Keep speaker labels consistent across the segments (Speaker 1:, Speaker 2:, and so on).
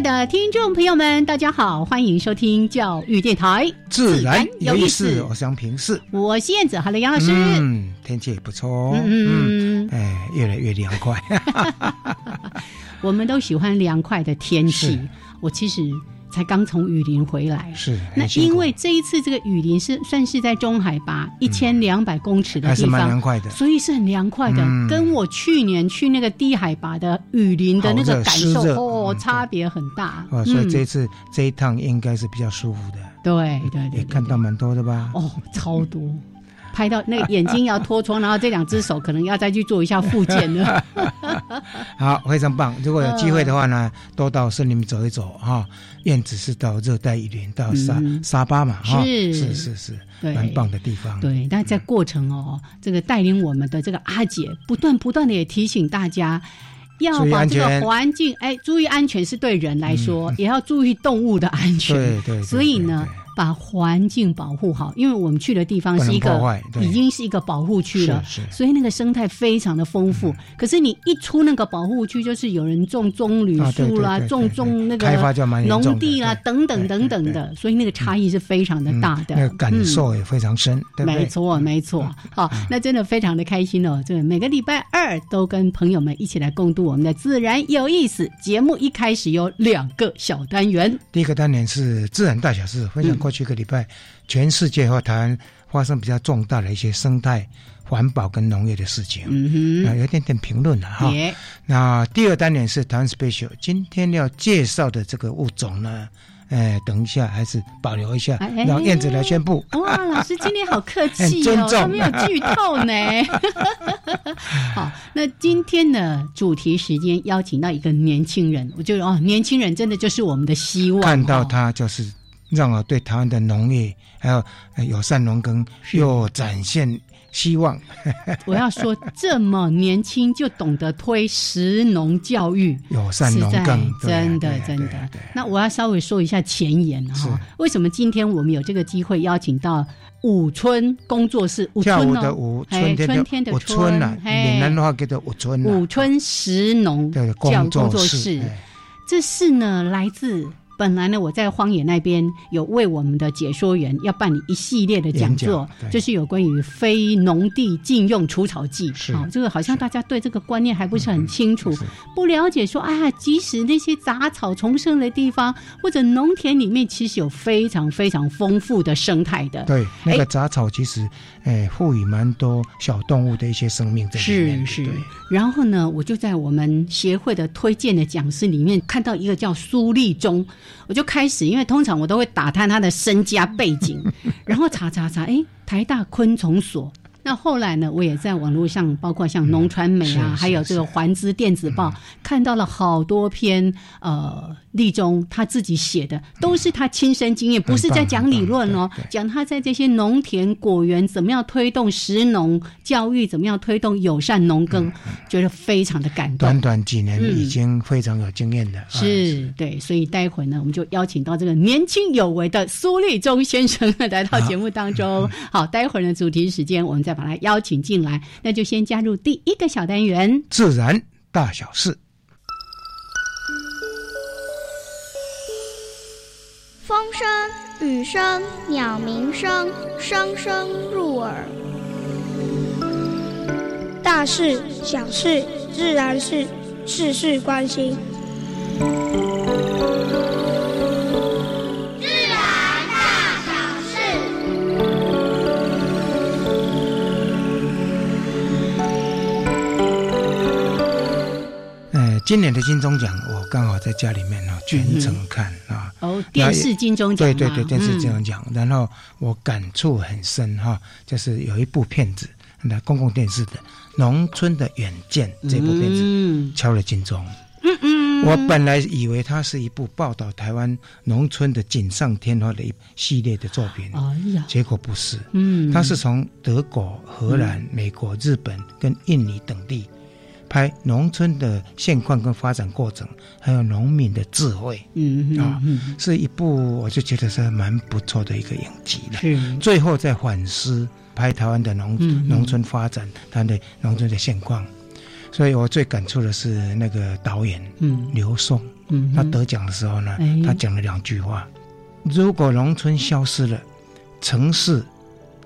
Speaker 1: 爱的听众朋友们，大家好，欢迎收听教育电台，
Speaker 2: 自然有意思。我想平视，
Speaker 1: 我是燕子，好了，杨老师。
Speaker 2: 嗯，天气也不错，嗯，哎，越来越凉快。
Speaker 1: 我们都喜欢凉快的天气。我其实。才刚从雨林回来，
Speaker 2: 是
Speaker 1: 那因为这一次这个雨林是算是在中海拔一千两百公尺的地方，
Speaker 2: 还是蛮凉快的，
Speaker 1: 所以是很凉快的，跟我去年去那个低海拔的雨林的那个感受哦，差别很大。
Speaker 2: 哦，所以这次这一趟应该是比较舒服的。
Speaker 1: 对对对，
Speaker 2: 也看到蛮多的吧？
Speaker 1: 哦，超多。拍到那个眼睛要脱窗，然后这两只手可能要再去做一下复健了。
Speaker 2: 好，非常棒！如果有机会的话呢，多到森林走一走哈。燕子是到热带雨林，到沙沙巴嘛，哈，是是是是，蛮棒的地方。
Speaker 1: 对，但在过程哦，这个带领我们的这个阿姐，不断不断的也提醒大家，要把这个环境，哎，注意安全是对人来说，也要注意动物的安全。
Speaker 2: 对对，
Speaker 1: 所以呢。把环境保护好，因为我们去的地方是一个已经是一个保护区了，所以那个生态非常的丰富。可是你一出那个保护区，就是有人种棕榈树啦，种种那个农地啦，等等等等的，所以那个差异是非常的大的，
Speaker 2: 感受也非常深。
Speaker 1: 没错，没错。好，那真的非常的开心哦！这个每个礼拜二都跟朋友们一起来共度我们的自然有意思节目。一开始有两个小单元，
Speaker 2: 第一个单元是自然大小事，分享过。去一个礼拜，全世界和台湾发生比较重大的一些生态、环保跟农业的事情，嗯哼，有点点评论了哈。那第二单元是台湾 special，今天要介绍的这个物种呢，哎，等一下还是保留一下，让燕子来宣布。
Speaker 1: 哇，老师今天好客气哦，他没有剧透呢。好，那今天的主题时间邀请到一个年轻人，我就哦，年轻人真的就是我们的希望，
Speaker 2: 看到他就是。让我对台湾的农业还有友善农耕又展现希望。
Speaker 1: 我要说，这么年轻就懂得推食农教育，
Speaker 2: 友善农耕，
Speaker 1: 真的真的。那我要稍微说一下前言哈，为什么今天我们有这个机会邀请到五村工作室？
Speaker 2: 跳舞的舞，春天的春啊，闽南话叫做武春。
Speaker 1: 武春实农教
Speaker 2: 工作室，
Speaker 1: 这是呢来自。本来呢，我在荒野那边有为我们的解说员要办理一系列的讲座，就是有关于非农地禁用除草剂。好，这个好像大家对这个观念还不是很清楚，不了解说啊，即使那些杂草丛生的地方或者农田里面，其实有非常非常丰富的生态的。
Speaker 2: 对，那个杂草其实诶赋予蛮多小动物的一些生命在里面。
Speaker 1: 是是。然后呢，我就在我们协会的推荐的讲师里面看到一个叫苏立忠。我就开始，因为通常我都会打探他的身家背景，然后查查查，哎，台大昆虫所。那后来呢，我也在网络上，包括像农传媒啊，还有这个环资电子报，看到了好多篇呃。立中他自己写的都是他亲身经验，不是在讲理论哦，讲他在这些农田果园怎么样推动食农教育，怎么样推动友善农耕，觉得非常的感动。
Speaker 2: 短短几年已经非常有经验的，
Speaker 1: 是对，所以待会呢，我们就邀请到这个年轻有为的苏立中先生来到节目当中。好，待会儿呢，主题时间我们再把他邀请进来，那就先加入第一个小单元：
Speaker 2: 自然大小事。
Speaker 3: 风声、雨声、鸟鸣声，声声入耳。大事、小事、自然事，事事关心。
Speaker 4: 自然大小事。
Speaker 2: 嗯，今年的金钟奖我。刚好在家里面呢全程看啊。
Speaker 1: 哦，电视金钟奖。
Speaker 2: 对对对，电视金钟奖。然后我感触很深哈，就是有一部片子，那公共电视的《农村的远见》这部片子敲了金钟。嗯嗯。我本来以为它是一部报道台湾农村的锦上添花的一系列的作品。哎呀。结果不是。嗯。它是从德国、荷兰、美国、日本跟印尼等地。拍农村的现况跟发展过程，还有农民的智慧，嗯啊，是一部我就觉得是蛮不错的一个影集了。是，最后再反思拍台湾的农农村发展，它的农村的现况。所以我最感触的是那个导演，嗯，刘松，嗯，他得奖的时候呢，他讲了两句话：如果农村消失了，城市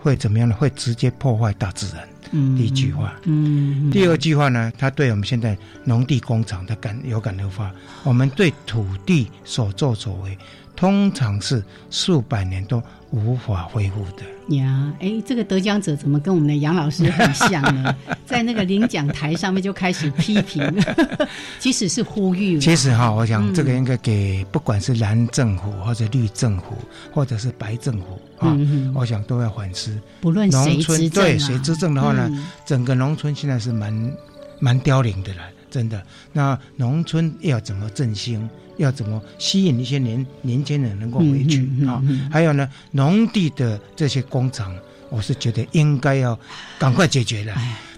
Speaker 2: 会怎么样呢？会直接破坏大自然。第一句话，嗯，第二句话呢？他对我们现在农地工厂的感有感而发，我们对土地所作所为，通常是数百年都无法恢复的。
Speaker 1: 呀，哎，这个得奖者怎么跟我们的杨老师很像呢？在那个领奖台上面就开始批评，即使是呼吁。
Speaker 2: 其实哈，我想这个应该给不管是蓝政府或者绿政府或者是白政府啊，我想都要反思。
Speaker 1: 不论谁执政，
Speaker 2: 对谁执政的话呢，整个农村现在是蛮蛮凋零的了，真的。那农村要怎么振兴？要怎么吸引一些年年轻人能够回去啊？还有呢，农地的这些工厂，我是觉得应该要赶快解决了，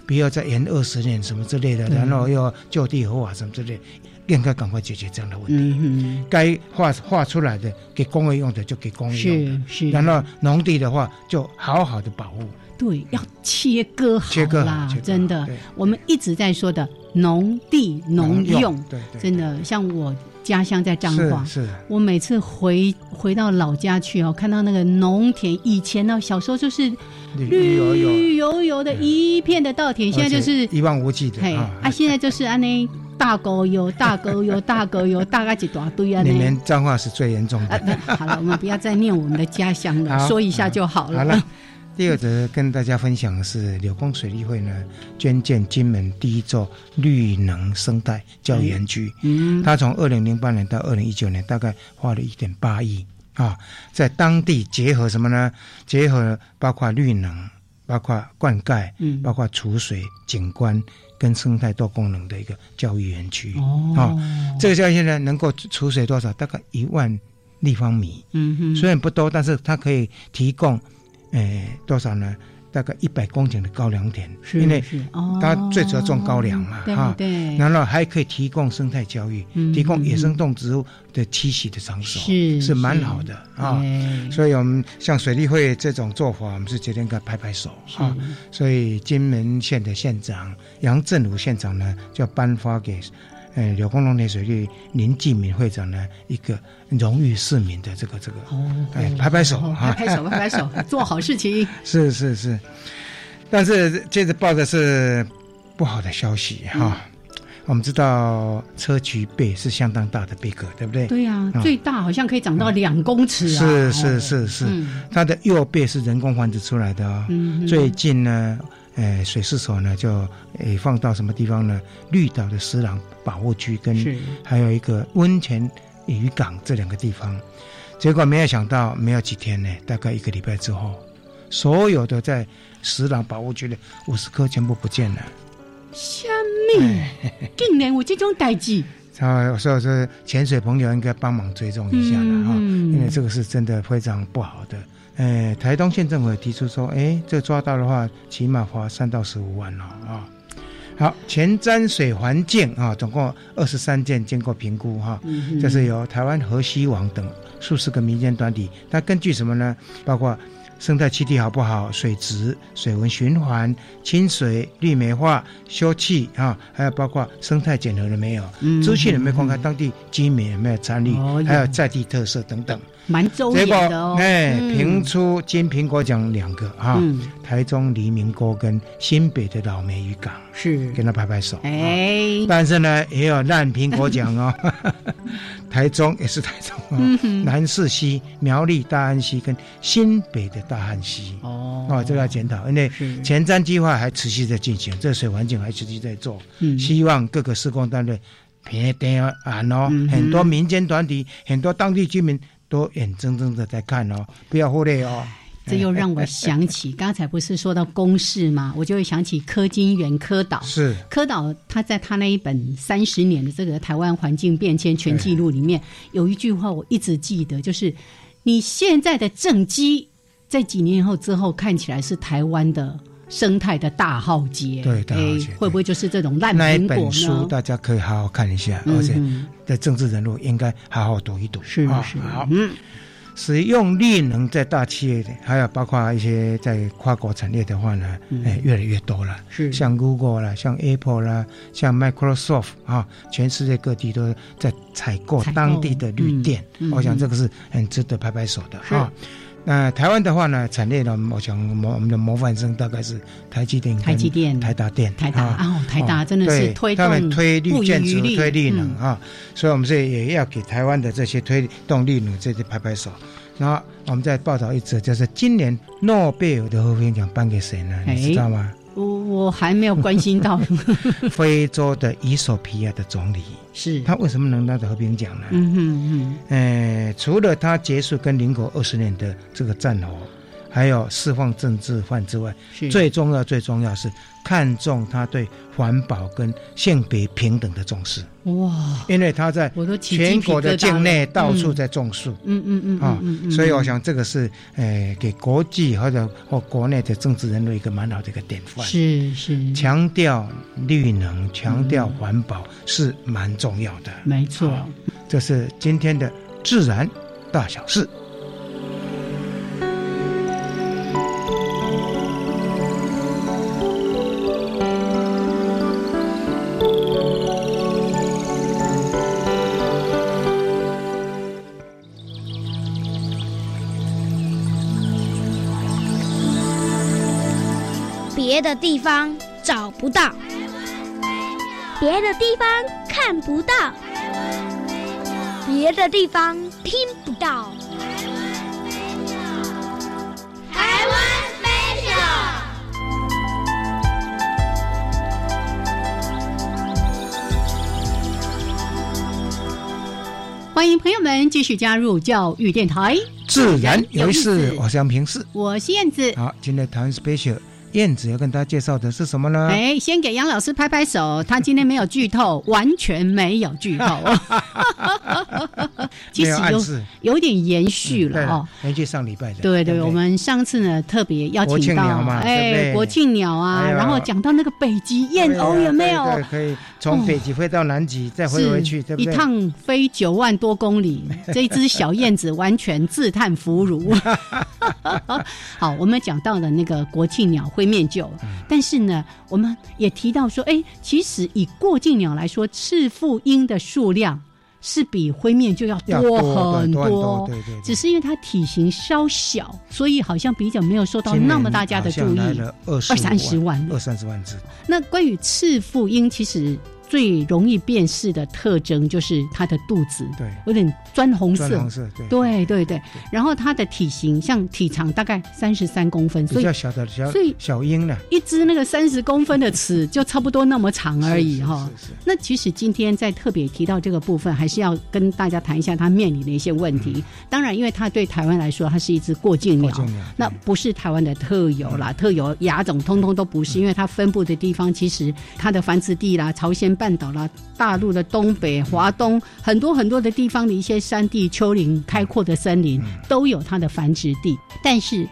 Speaker 2: 不要再延二十年什么之类的，然后又就地合法什么之类，应该赶快解决这样的问题。该画画出来的给工业用的就给工业用的，然后农地的话就好好的保护。
Speaker 1: 对，要切割好啦，真的。我们一直在说的农地农用，真的像我。家乡在彰化，是我每次回回到老家去哦，看到那个农田，以前呢小时候就是绿油油的一片的稻田，现在就是
Speaker 2: 一望无际的。嘿，
Speaker 1: 啊，现在就是安那大沟油、大沟油、大沟油，大概几大堆啊？
Speaker 2: 你们彰化是最严重的。
Speaker 1: 好了，我们不要再念我们的家乡了，说一下就好了。
Speaker 2: 第二则跟大家分享的是柳工水利会呢捐建金门第一座绿能生态教育园区。嗯，他从二零零八年到二零一九年，大概花了一点八亿啊，在当地结合什么呢？结合包括绿能、包括灌溉、嗯，包括储水、景观跟生态多功能的一个教育园区。哦，啊，这个教育呢能够储水多少？大概一万立方米。嗯哼，虽然不多，但是它可以提供。诶，多少呢？大概一百公顷的高粱田，因为它最主要种高粱嘛，哈。对。然后还可以提供生态教育，提供野生动植物的栖息的场所，是是蛮好的啊。所以我们像水利会这种做法，我们是决定该拍拍手啊。所以金门县的县长杨振武县长呢，就颁发给。哎，柳工农田水利林继敏会长呢，一个荣誉市民的这个这个，哦哎，拍拍手，
Speaker 1: 拍拍手，拍拍手，做好事情。
Speaker 2: 是是是，但是接着报的是不好的消息哈。我们知道砗磲贝是相当大的贝壳，对不对？
Speaker 1: 对呀，最大好像可以长到两公尺
Speaker 2: 啊。是是是是，它的幼贝是人工繁殖出来的哦。最近呢。呃，水师所呢，就诶放到什么地方呢？绿岛的石廊保护区跟还有一个温泉渔港这两个地方，结果没有想到，没有几天呢，大概一个礼拜之后，所有的在石廊保护区的五十颗全部不见了。
Speaker 1: 虾米？竟然有这种代志？
Speaker 2: 啊，所以说潜水朋友应该帮忙追踪一下了哈，因为这个是真的非常不好的。哎，台东县政府提出说，哎，这抓到的话，起码花三到十五万了啊。好，前瞻水环境啊，总共二十三件经过评估哈，这是由台湾河西网等数十个民间团体，它根据什么呢？包括生态栖地好不好、水质、水文循环、清水、绿美化、休憩啊，还有包括生态检核了没有？资讯有没有公开？当地居民有没有参与？还有在地特色等等。
Speaker 1: 蛮周结的哦，
Speaker 2: 哎，评出金苹果奖两个啊，台中黎明沟跟新北的老梅渔港是，跟他拍拍手。哎，但是呢，也有烂苹果奖哦，台中也是台中哦，南势溪、苗栗大安溪跟新北的大汉溪哦，哦，这个要检讨，因为前瞻计划还持续在进行，这水环境还持续在做，希望各个施工单位。平电案哦，很多民间团体、很多当地居民都眼睁睁的在看哦，不要忽略哦。
Speaker 1: 这又让我想起 刚才不是说到公式吗？我就会想起柯金元柯导。
Speaker 2: 是
Speaker 1: 柯导他在他那一本三十年的这个台湾环境变迁全记录里面，有一句话我一直记得，就是你现在的政绩，在几年后之后看起来是台湾的。生态的大浩劫，
Speaker 2: 对，大浩劫
Speaker 1: 会不会就是这种烂苹果
Speaker 2: 呢？那本书大家可以好好看一下，而且的政治人物应该好好读一读。
Speaker 1: 是是。
Speaker 2: 好，嗯，使用绿能在大企业的，还有包括一些在跨国产业的话呢，哎，越来越多了。
Speaker 1: 是。
Speaker 2: 像 Google 啦，像 Apple 啦，像 Microsoft 啊，全世界各地都在采购当地的绿电。我想这个是很值得拍拍手的啊。那台湾的话呢，产业呢，我想模我们的模范生大概是台积电、
Speaker 1: 台积电、
Speaker 2: 台达电、
Speaker 1: 台达啊，台达真的是推动，
Speaker 2: 他们推绿建筑、推绿能啊，所以我们这也要给台湾的这些推动绿能这些拍拍手。然后我们再报道一则，就是今年诺贝尔的和平奖颁给谁呢？你知道吗？
Speaker 1: 我我还没有关心到
Speaker 2: 非洲的伊索皮亚的总理，
Speaker 1: 是
Speaker 2: 他为什么能拿到和平奖呢？
Speaker 1: 嗯嗯嗯，
Speaker 2: 呃，除了他结束跟邻国二十年的这个战火。还有释放政治犯之外，最重要最重要是看重他对环保跟性别平等的重视。
Speaker 1: 哇！
Speaker 2: 因为他在全国的境内到处在种树。
Speaker 1: 嗯嗯嗯啊，
Speaker 2: 所以我想这个是呃给国际或者或国内的政治人物一个蛮好的一个典范。
Speaker 1: 是是，
Speaker 2: 强调绿能，强调环保是蛮重要的。
Speaker 1: 没错，
Speaker 2: 这是今天的自然大小事。
Speaker 3: 别的地方找不到，别的地方看不到，别的地方听不到。台湾 special，
Speaker 1: 欢迎朋友们继续加入教育电台，
Speaker 2: 自然有意思，我是杨平四，
Speaker 1: 我是燕子。
Speaker 2: 好，今天台湾 special。燕子要跟大家介绍的是什么呢？
Speaker 1: 哎，先给杨老师拍拍手，他今天没有剧透，完全没有剧透。
Speaker 2: 其实有
Speaker 1: 有点延续了哦，
Speaker 2: 延续上礼拜的。
Speaker 1: 对对，我们上次呢特别邀请到
Speaker 2: 哎
Speaker 1: 国庆鸟啊，然后讲到那个北极燕鸥有没有？
Speaker 2: 可以从北极飞到南极，再飞回去，对不
Speaker 1: 对？一趟飞九万多公里，这只小燕子完全自叹弗如。好，我们讲到了那个国庆鸟会面就，但是呢，我们也提到说，哎，其实以过境鸟来说，赤腹鹰的数量是比灰面就要多很多，
Speaker 2: 对对，
Speaker 1: 只是因为它体型稍小，所以好像比较没有受到那么大家的注意。
Speaker 2: 二
Speaker 1: 三十万，
Speaker 2: 二三十万只。
Speaker 1: 那关于赤腹鹰，其实。最容易辨识的特征就是它的肚子，
Speaker 2: 对，
Speaker 1: 有点砖红色，
Speaker 2: 砖红色，
Speaker 1: 对，对对对。然后它的体型像体长大概三十三公分，
Speaker 2: 比较小的小，所以小鹰呢，
Speaker 1: 一只那个三十公分的尺 就差不多那么长而已哈。那其实今天在特别提到这个部分，还是要跟大家谈一下它面临的一些问题。当然，因为它对台湾来说，它是一只过境鸟，那不是台湾的特有啦，特有亚种通通都不是，因为它分布的地方其实它的繁殖地啦，朝鲜。半岛啦，大陆的东北、华东很多很多的地方的一些山地、丘陵、开阔的森林，都有它的繁殖地。但是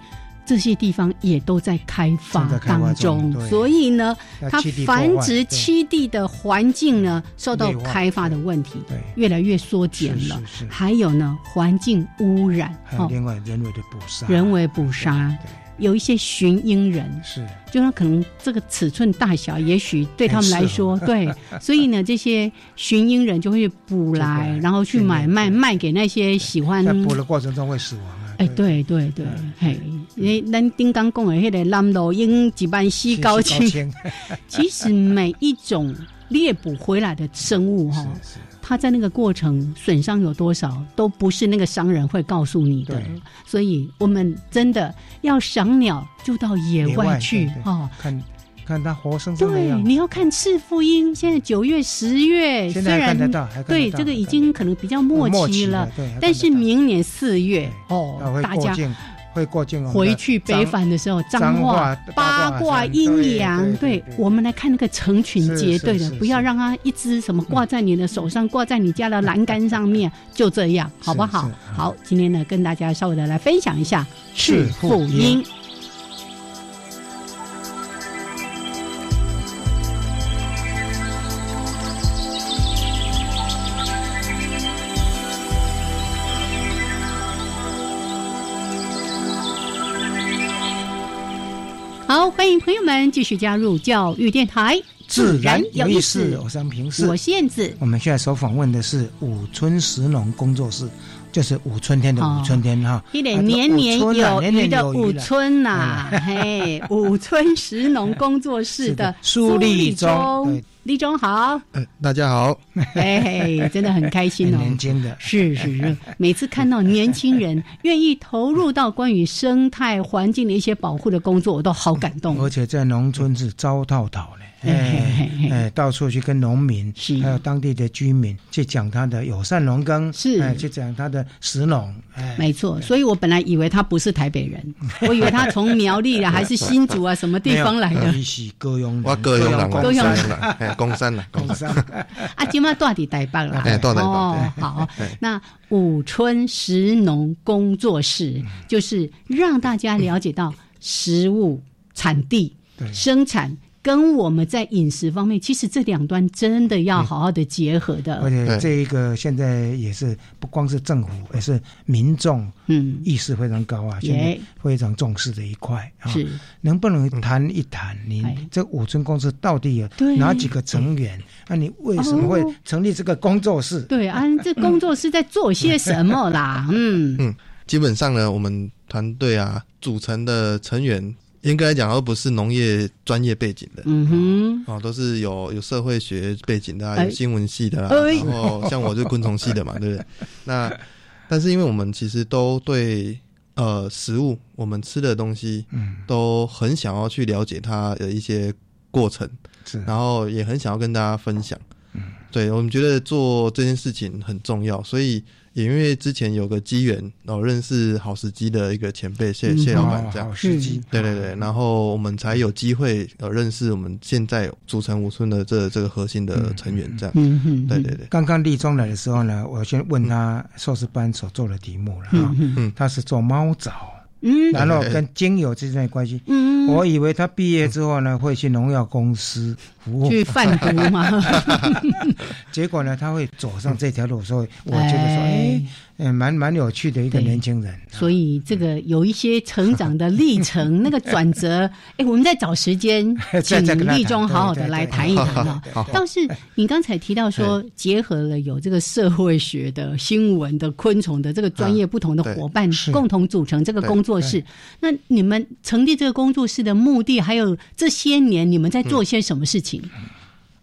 Speaker 1: 这些地方也都在开发当中，所以呢，它繁殖栖地的环境呢，受到开发的问题，越来越缩减了。还有呢，环境污染，
Speaker 2: 还有另外人为的捕杀，
Speaker 1: 人为捕杀。有一些寻鹰人。
Speaker 2: 是，
Speaker 1: 就他可能这个尺寸大小，也许对他们来说，对，所以呢，这些寻鹰人就会捕来，然后去买卖，卖给那些喜欢。
Speaker 2: 在捕的过程中会死亡啊！
Speaker 1: 哎，对。对对，嘿，因为咱丁刚讲的那个蓝罗鹰几般西高清，其实每一种猎捕回来的生物哈。他在那个过程损伤有多少，都不是那个商人会告诉你的。所以我们真的要赏鸟，就到野外去
Speaker 2: 哦。看看它活生生的
Speaker 1: 对，你要看赤腹鹰，现在九月、十月，
Speaker 2: 现在看得到，
Speaker 1: 对这个已经可能比较末期了，
Speaker 2: 对，
Speaker 1: 但是明年四月哦，大家。
Speaker 2: 会过境
Speaker 1: 回去北返的时候，脏话八卦阴阳，对我们来看那个成群结队的，不要让它一只什么挂在你的手上，挂在你家的栏杆上面，就这样，好不好？好，今天呢，跟大家稍微的来分享一下赤腹鹰。朋友们继续加入教育电台，
Speaker 2: 自然有意思。我是平时，
Speaker 1: 我是燕子。
Speaker 2: 我们现在所访问的是五村石农工作室，就是五春天的五春天哈，
Speaker 1: 一点年年有余的五春呐，嘿，五村石农工作室的
Speaker 2: 苏立忠。
Speaker 1: 立中好，
Speaker 5: 大家好，
Speaker 1: 哎，真的很开心哦，
Speaker 2: 年轻的，
Speaker 1: 是是是，每次看到年轻人愿意投入到关于生态环境的一些保护的工作，我都好感动。
Speaker 2: 而且在农村是招套套嘞。哎哎，到处去跟农民，还有当地的居民去讲他的友善农耕，
Speaker 1: 是，
Speaker 2: 去讲他的石农。哎，
Speaker 1: 没错。所以我本来以为他不是台北人，我以为他从苗栗啊，还是新竹啊，什么地方来的？
Speaker 2: 是歌咏，
Speaker 5: 我歌咏人，
Speaker 1: 歌咏
Speaker 5: 人，公山啦，
Speaker 2: 工山。
Speaker 1: 啊，今嘛到底台北啦？
Speaker 5: 哎，到台北。
Speaker 1: 哦，好。那五春食农工作室就是让大家了解到食物产地生产。跟我们在饮食方面，其实这两端真的要好好的结合的。
Speaker 2: 而且这一个现在也是不光是政府，也是民众，嗯，意识非常高啊，现在非常重视的一块。
Speaker 1: 是，
Speaker 2: 能不能谈一谈？你这五村公司到底有哪几个成员？那你为什么会成立这个工作室？
Speaker 1: 对啊，这工作室在做些什么啦？嗯
Speaker 5: 嗯，基本上呢，我们团队啊组成的成员。应该来讲，而不是农业专业背景的，嗯哼，哦，都是有有社会学背景的，有新闻系的啦，然后像我就昆虫系的嘛，对不对？那但是因为我们其实都对呃食物，我们吃的东西，嗯，都很想要去了解它的一些过程，
Speaker 2: 是，
Speaker 5: 然后也很想要跟大家分享，嗯，对我们觉得做这件事情很重要，所以。也因为之前有个机缘，然后认识好时机的一个前辈谢谢老板，这样。
Speaker 2: 好时机，
Speaker 5: 对对对，然后我们才有机会呃认识我们现在组成五村的这这个核心的成员，这样，嗯嗯，对对对。
Speaker 2: 刚刚立中来的时候呢，我先问他硕士班所做的题目了哈，嗯。他是做猫爪。嗯，然后跟精油之间的关系，嗯，我以为他毕业之后呢会去农药公司服务，
Speaker 1: 去贩毒嘛，
Speaker 2: 结果呢他会走上这条路，所以我觉得说，哎。嗯，蛮蛮有趣的一个年轻人，
Speaker 1: 所以这个有一些成长的历程，那个转折，哎，我们在找时间，请立中好好的来谈一谈啊。倒是你刚才提到说，结合了有这个社会学的新闻的昆虫的这个专业不同的伙伴，共同组成这个工作室。那你们成立这个工作室的目的，还有这些年你们在做些什么事情？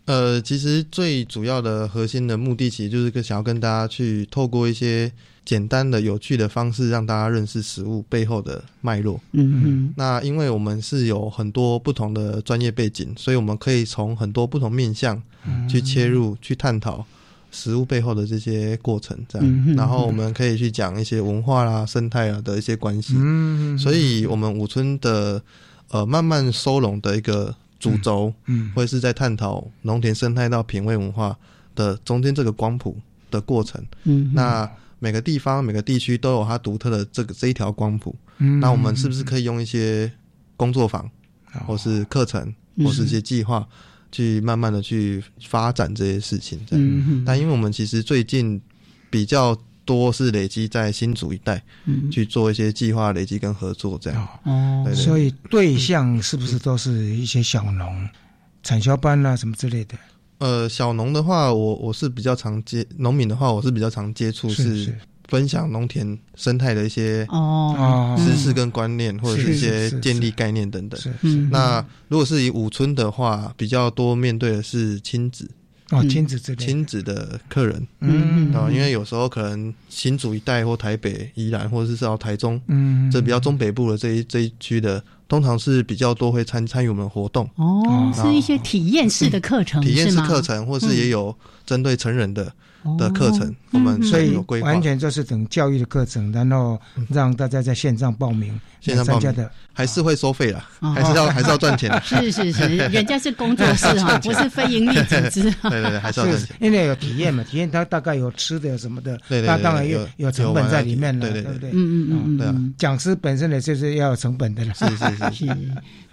Speaker 5: 呃，其实最主要的核心的目的，其实就是想要跟大家去透过一些简单的、有趣的方式，让大家认识食物背后的脉络。嗯嗯。那因为我们是有很多不同的专业背景，所以我们可以从很多不同面向去切入、去探讨食物背后的这些过程。这样，然后我们可以去讲一些文化啦、生态啊的一些关系。嗯嗯。所以，我们五村的呃慢慢收拢的一个。主轴，嗯，或者是在探讨农田生态到品味文化的中间这个光谱的过程，嗯，那每个地方每个地区都有它独特的这个这一条光谱，嗯，那我们是不是可以用一些工作坊，或是课程，或是一些计划，去慢慢的去发展这些事情，嗯，但因为我们其实最近比较。多是累积在新竹一带，去做一些计划累积跟合作这样。
Speaker 2: 哦，所以对象是不是都是一些小农、产销班啊什么之类的？
Speaker 5: 呃，小农的话，我我是比较常接农民的话，我是比较常接触是分享农田生态的一些哦知识跟观念，或者是一些建立概念等等。那如果是以五村的话，比较多面对的是亲子。
Speaker 2: 哦，亲子之
Speaker 5: 亲子的客人，嗯，啊，因为有时候可能新竹一带或台北、宜兰，或者是到台中，嗯，这比较中北部的这一这一区的通常是比较多会参参与我们活动。
Speaker 1: 哦，是一些体验式的课程，
Speaker 5: 体验式课程，或是也有针对成人的。的课程，我们
Speaker 2: 所以
Speaker 5: 有规
Speaker 2: 划，完全就是等教育的课程，然后让大家在线上报名，
Speaker 5: 线上报名。
Speaker 2: 的。
Speaker 5: 还是会收费啦，还是要还是要赚钱的。
Speaker 1: 是是是，人家是工作室哈，不是非盈利组织。
Speaker 5: 对对对，还是要赚钱，
Speaker 2: 因为有体验嘛，体验它大概有吃的什么的，对对
Speaker 5: 那
Speaker 2: 当然有
Speaker 5: 有
Speaker 2: 成本在里面了，
Speaker 5: 对
Speaker 2: 对对？
Speaker 1: 嗯嗯嗯
Speaker 5: 对啊，
Speaker 2: 讲师本身呢就是要有成本的了。
Speaker 5: 是是是
Speaker 1: 是。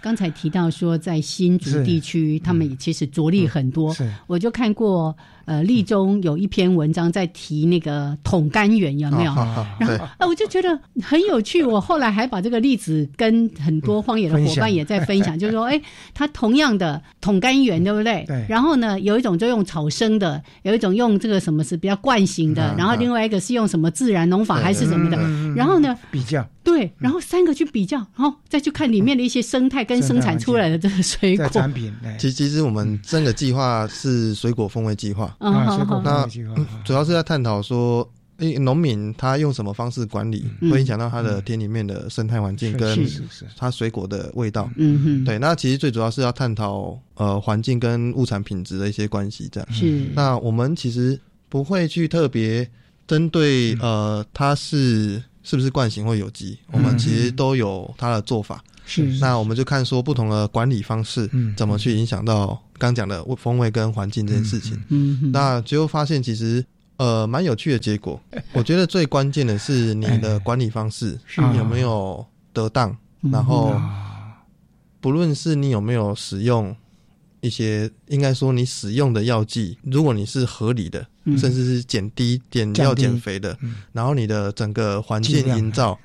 Speaker 1: 刚才提到说，在新竹地区，他们也其实着力很多。
Speaker 2: 是，
Speaker 1: 我就看过，呃，立中有一篇文章在提那个桶干源，有没有？然后，啊，我就觉得很有趣。我后来还把这个例子跟很多荒野的伙伴也在分享，就是说，哎，它同样的桶干源，对不对？
Speaker 2: 对。
Speaker 1: 然后呢，有一种就用草生的，有一种用这个什么是比较惯性的，然后另外一个是用什么自然农法还是什么的。然后呢？
Speaker 2: 比较。
Speaker 1: 对，然后三个去比较，然后再去看里面的一些生态跟生产出来的这个水果
Speaker 2: 产品。
Speaker 5: 其实，其实我们这个计划是水果风味计划。
Speaker 2: 啊，水果风味计划。
Speaker 5: 主要是在探讨说，诶，农民他用什么方式管理，会影响到他的田里面的生态环境跟他水果的味道。
Speaker 1: 嗯哼。
Speaker 5: 对，那其实最主要是要探讨呃环境跟物产品质的一些关系，这样。
Speaker 1: 是。
Speaker 5: 那我们其实不会去特别针对呃，它是。是不是惯性或有机？我们其实都有它的做法。
Speaker 1: 是，
Speaker 5: 那我们就看说不同的管理方式，怎么去影响到刚讲的风味跟环境这件事情。
Speaker 1: 嗯，
Speaker 5: 那最后发现其实呃蛮有趣的结果。我觉得最关键的是你的管理方式有没有得当，然后不论是你有没有使用。一些应该说，你使用的药剂，如果你是合理的，甚至是减低点药减肥的，然后你的整个环境营造，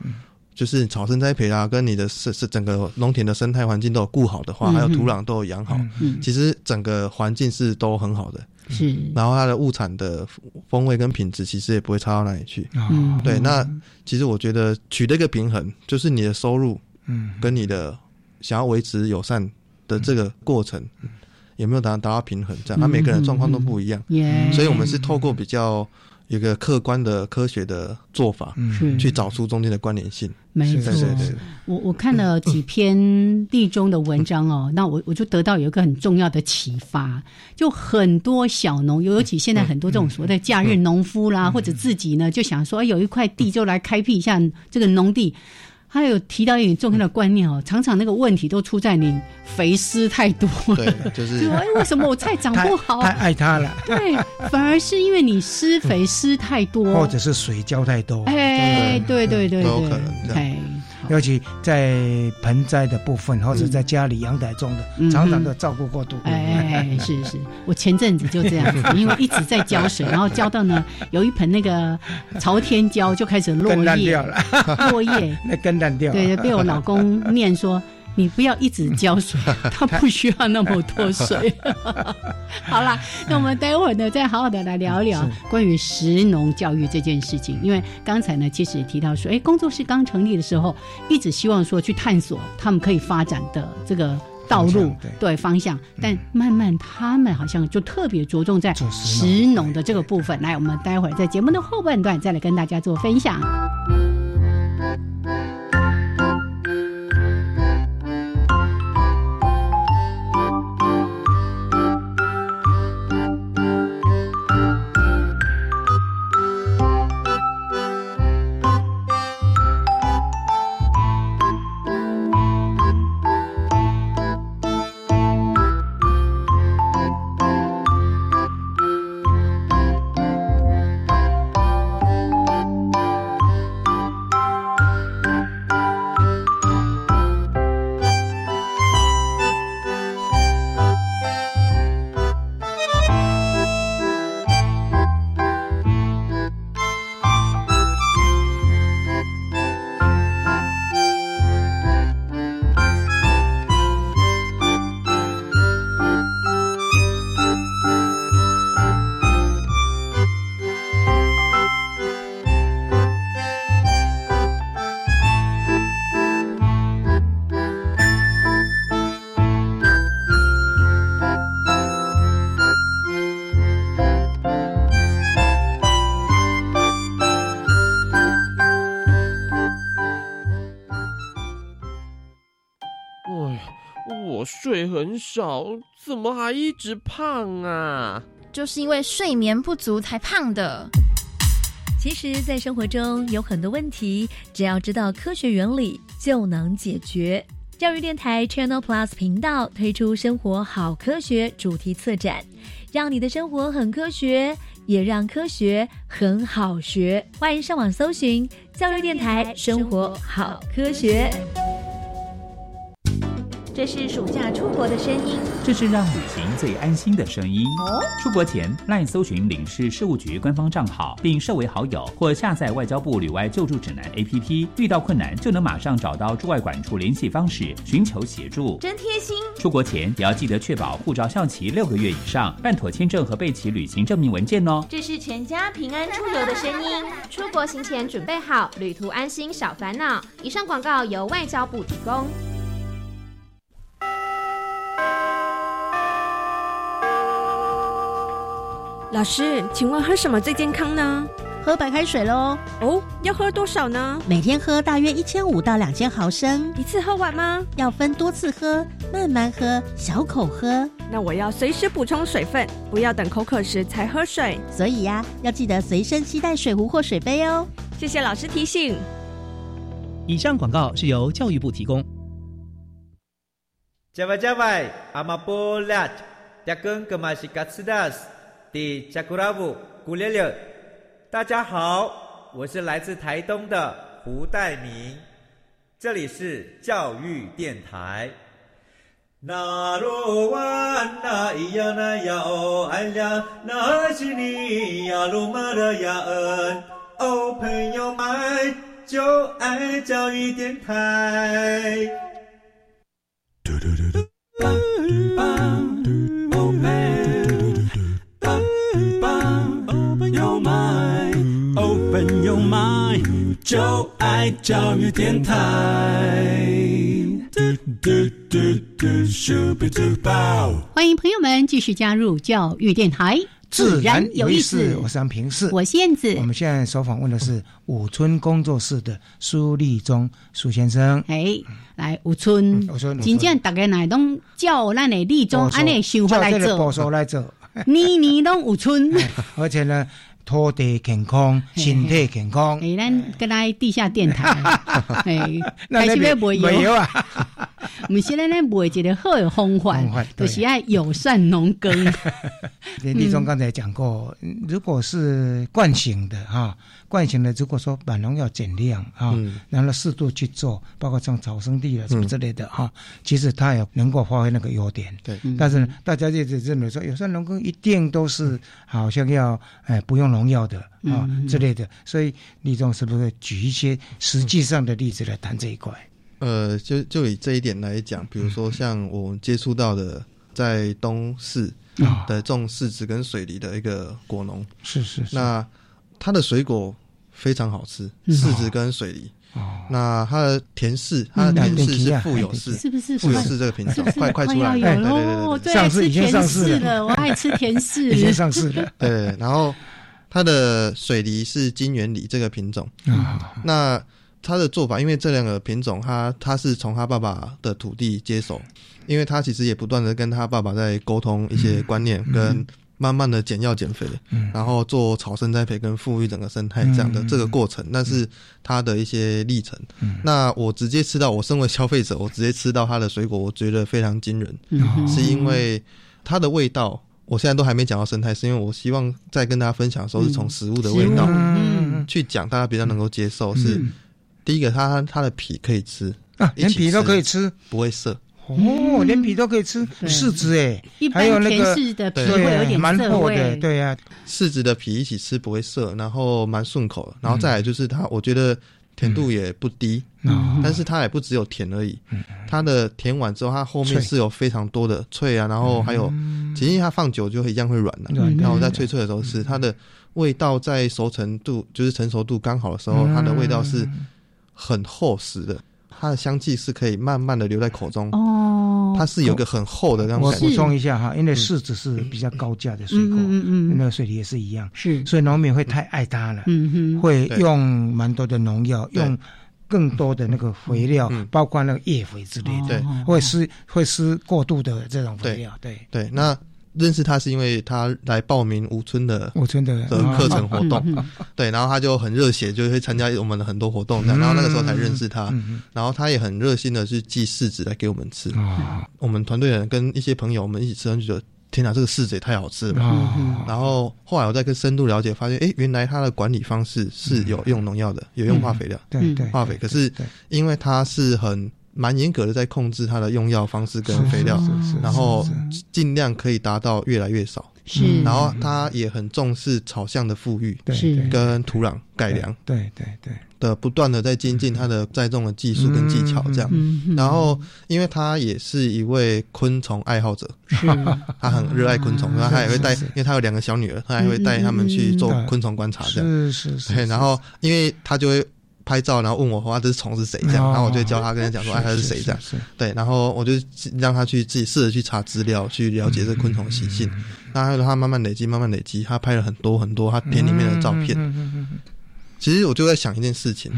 Speaker 5: 就是草生栽培啊，跟你的是是整个农田的生态环境都有顾好的话，还有土壤都有养好，其实整个环境是都很好的。
Speaker 1: 是，
Speaker 5: 然后它的物产的风味跟品质其实也不会差到哪里去。
Speaker 1: 嗯，
Speaker 5: 对。那其实我觉得取得一个平衡，就是你的收入，嗯，跟你的想要维持友善的这个过程。有没有达达到平衡？这样，他每个人状况都不一样，所以我们是透过比较一个客观的科学的做法，去找出中间的关联性。
Speaker 1: 没错，我我看了几篇地中的文章哦，那我我就得到有一个很重要的启发，就很多小农，尤其现在很多这种所谓的假日农夫啦，或者自己呢就想说，有一块地就来开辟一下这个农地。他有提到一点重要的观念哦，常常那个问题都出在你肥施太多，
Speaker 5: 对，就是
Speaker 1: 哎，为什么我菜长不好？
Speaker 2: 太爱它了，
Speaker 1: 对，反而是因为你施肥施太多，
Speaker 2: 或者是水浇太多，
Speaker 1: 哎，对对对，
Speaker 5: 都有可能，
Speaker 1: 哎。
Speaker 2: 尤其在盆栽的部分，或者在家里阳台中的，常常的照顾过度。
Speaker 1: 哎，是 是，我前阵子就这样子，因为一直在浇水，然后浇到呢，有一盆那个朝天椒就开始落叶
Speaker 2: 了，
Speaker 1: 落叶
Speaker 2: 那根烂掉了，
Speaker 1: 对，被我老公念说。你不要一直浇水，它不需要那么多水。好啦，那我们待会儿呢，再好好的来聊一聊关于食农教育这件事情。因为刚才呢，其实也提到说，哎，工作室刚成立的时候，一直希望说去探索他们可以发展的这个道路对方向，但慢慢他们好像就特别着重在食农的这个部分。来，我们待会儿在节目的后半段再来跟大家做分享。
Speaker 4: 少，怎么还一直胖啊？
Speaker 6: 就是因为睡眠不足才胖的。
Speaker 7: 其实，在生活中有很多问题，只要知道科学原理就能解决。教育电台 Channel Plus 频道推出“生活好科学”主题策展，让你的生活很科学，也让科学很好学。欢迎上网搜寻教育电台“生活好科学”。这是暑假出国的声音，
Speaker 8: 这是让旅行最安心的声音。哦，出国前赖搜寻领事事务局官方账号，并设为好友，或下载外交部旅外救助指南 APP，遇到困难就能马上找到驻外管处联系方式，寻求协助，
Speaker 6: 真贴心。
Speaker 8: 出国前也要记得确保护照效期六个月以上，办妥签证和备齐旅行证明文件哦。
Speaker 6: 这是全家平安出游的声音，出国行前准备好，旅途安心少烦恼。以上广告由外交部提供。
Speaker 9: 老师，请问喝什么最健康呢？
Speaker 10: 喝白开水喽。
Speaker 9: 哦，要喝多少呢？
Speaker 10: 每天喝大约一千五到两千毫升。
Speaker 9: 一次喝完吗？
Speaker 10: 要分多次喝，慢慢喝，小口喝。
Speaker 9: 那我要随时补充水分，不要等口渴时才喝水。
Speaker 10: 所以呀，要记得随身携带水壶或水杯哦。
Speaker 9: 谢谢老师提醒。
Speaker 11: 以上广告是由教育部提供。
Speaker 12: 加外加外，阿玛波拉，扎根格玛西卡斯达斯。第加古拉布古列列，大家好，我是来自台东的胡代明，这里是教育电台。那罗哇那咿呀那呀哦哎呀，那是你呀鲁玛的呀恩哦，朋友们就爱教育电台。嘟嘟嘟嘟。就爱教育电台。
Speaker 1: 欢迎朋友们继续加入教育电台，
Speaker 2: 自然有意思。我是安平
Speaker 1: 我是燕子。
Speaker 2: 我们现在所访问的是五村工作室的苏立忠苏先生。
Speaker 1: 哎，来五村，今天大家来拢叫咱的立忠，安尼想法来
Speaker 2: 做，
Speaker 1: 来做，年年拢五村，
Speaker 2: 而且呢。土地健康，身体健康。
Speaker 1: 哎，咱跟来地下电台，哎，开始要
Speaker 2: 卖油啊！
Speaker 1: 我们现在呢卖一个好的方法，就是爱友善农耕。
Speaker 2: 李立忠刚才讲过，如果是惯性的哈。惯性的，如果说把农药减量啊，然后适度去做，包括种草生地啊什么之类的哈，其实它也能够发挥那个优点。
Speaker 5: 对，
Speaker 2: 但是大家一直认为说，友善农耕一定都是好像要哎不用农药的啊之类的，所以李总是不是举一些实际上的例子来谈这一块？
Speaker 5: 呃，就就以这一点来讲，比如说像我们接触到的，在东市的种柿子跟水梨的一个果农，
Speaker 2: 是是是，
Speaker 5: 那它的水果。非常好吃，柿子跟水梨。哦，那它的甜柿，它的甜柿是富有柿，
Speaker 1: 是不是
Speaker 5: 富有柿这个品种？快快出来，
Speaker 1: 对对对对，
Speaker 2: 上市已经上市
Speaker 1: 了，我爱吃甜柿，
Speaker 2: 已经上市了。
Speaker 5: 对，然后它的水梨是金元梨这个品种。啊，那它的做法，因为这两个品种，他他是从他爸爸的土地接手，因为他其实也不断的跟他爸爸在沟通一些观念跟。慢慢的减药减肥，然后做草生栽培跟富裕整个生态这样的这个过程，那是他的一些历程。那我直接吃到，我身为消费者，我直接吃到他的水果，我觉得非常惊人，是因为它的味道。我现在都还没讲到生态，是因为我希望在跟大家分享的时候，是从食物的味道去讲，大家比较能够接受。是第一个，它它的皮可以吃
Speaker 2: 啊，连皮都可以吃，
Speaker 5: 不会涩。
Speaker 2: 哦，连皮都可以吃？柿子哎，还有那个
Speaker 1: 的皮会有点
Speaker 2: 蛮
Speaker 1: 涩
Speaker 2: 的，对呀，
Speaker 5: 柿子的皮一起吃不会涩，然后蛮顺口的，然后再来就是它，我觉得甜度也不低，但是它也不只有甜而已，它的甜完之后，它后面是有非常多的脆啊，然后还有，其实它放久就一样会软的，然后在脆脆的时候吃，它的味道在熟成度就是成熟度刚好的时候，它的味道是很厚实的。它的香气是可以慢慢的留在口中。哦，它是有一个很厚的那种。
Speaker 2: 我补充一下哈，因为柿子是比较高价的水果，嗯。嗯那个水梨也是一样，
Speaker 1: 是，
Speaker 2: 所以农民会太爱它了，嗯哼，会用蛮多的农药，用更多的那个肥料，包括那个叶肥之类的，会施会施过度的这种肥料。对。
Speaker 5: 对，那认识他是因为他来报名吴村的
Speaker 2: 吴村的
Speaker 5: 的课程活动，对，然后他就很热血，就会参加我们的很多活动，然后那个时候才认识他，然后他也很热心的去寄柿子来给我们吃。我们团队人跟一些朋友我们一起吃，就觉得。天哪，这个柿子也太好吃了！然后后来我再更深度了解，发现哎，原来他的管理方式是有用农药的，有用化肥的，
Speaker 2: 对对，
Speaker 5: 化肥。可是因为他是很蛮严格的在控制它的用药方式跟肥料，然后尽量可以达到越来越少。
Speaker 1: 是，
Speaker 5: 然后他也很重视草相的富裕，
Speaker 2: 对
Speaker 5: 跟土壤改良，
Speaker 2: 对对对
Speaker 5: 的不断的在精进他的栽种的技术跟技巧这样。然后，因为他也是一位昆虫爱好者，他很热爱昆虫，然后他也会带，因为他有两个小女儿，他还会带他们去做昆虫观察这样。
Speaker 2: 是是是。对，
Speaker 5: 然后因为他就会。拍照，然后问我话，这是虫是谁这样，然后我就教他，跟他讲说，哎，他是谁这样，对，然后我就让他去自己试着去查资料，去了解这昆虫习性。那他慢慢累积，慢慢累积，他拍了很多很多他田里面的照片。其实我就在想一件事情，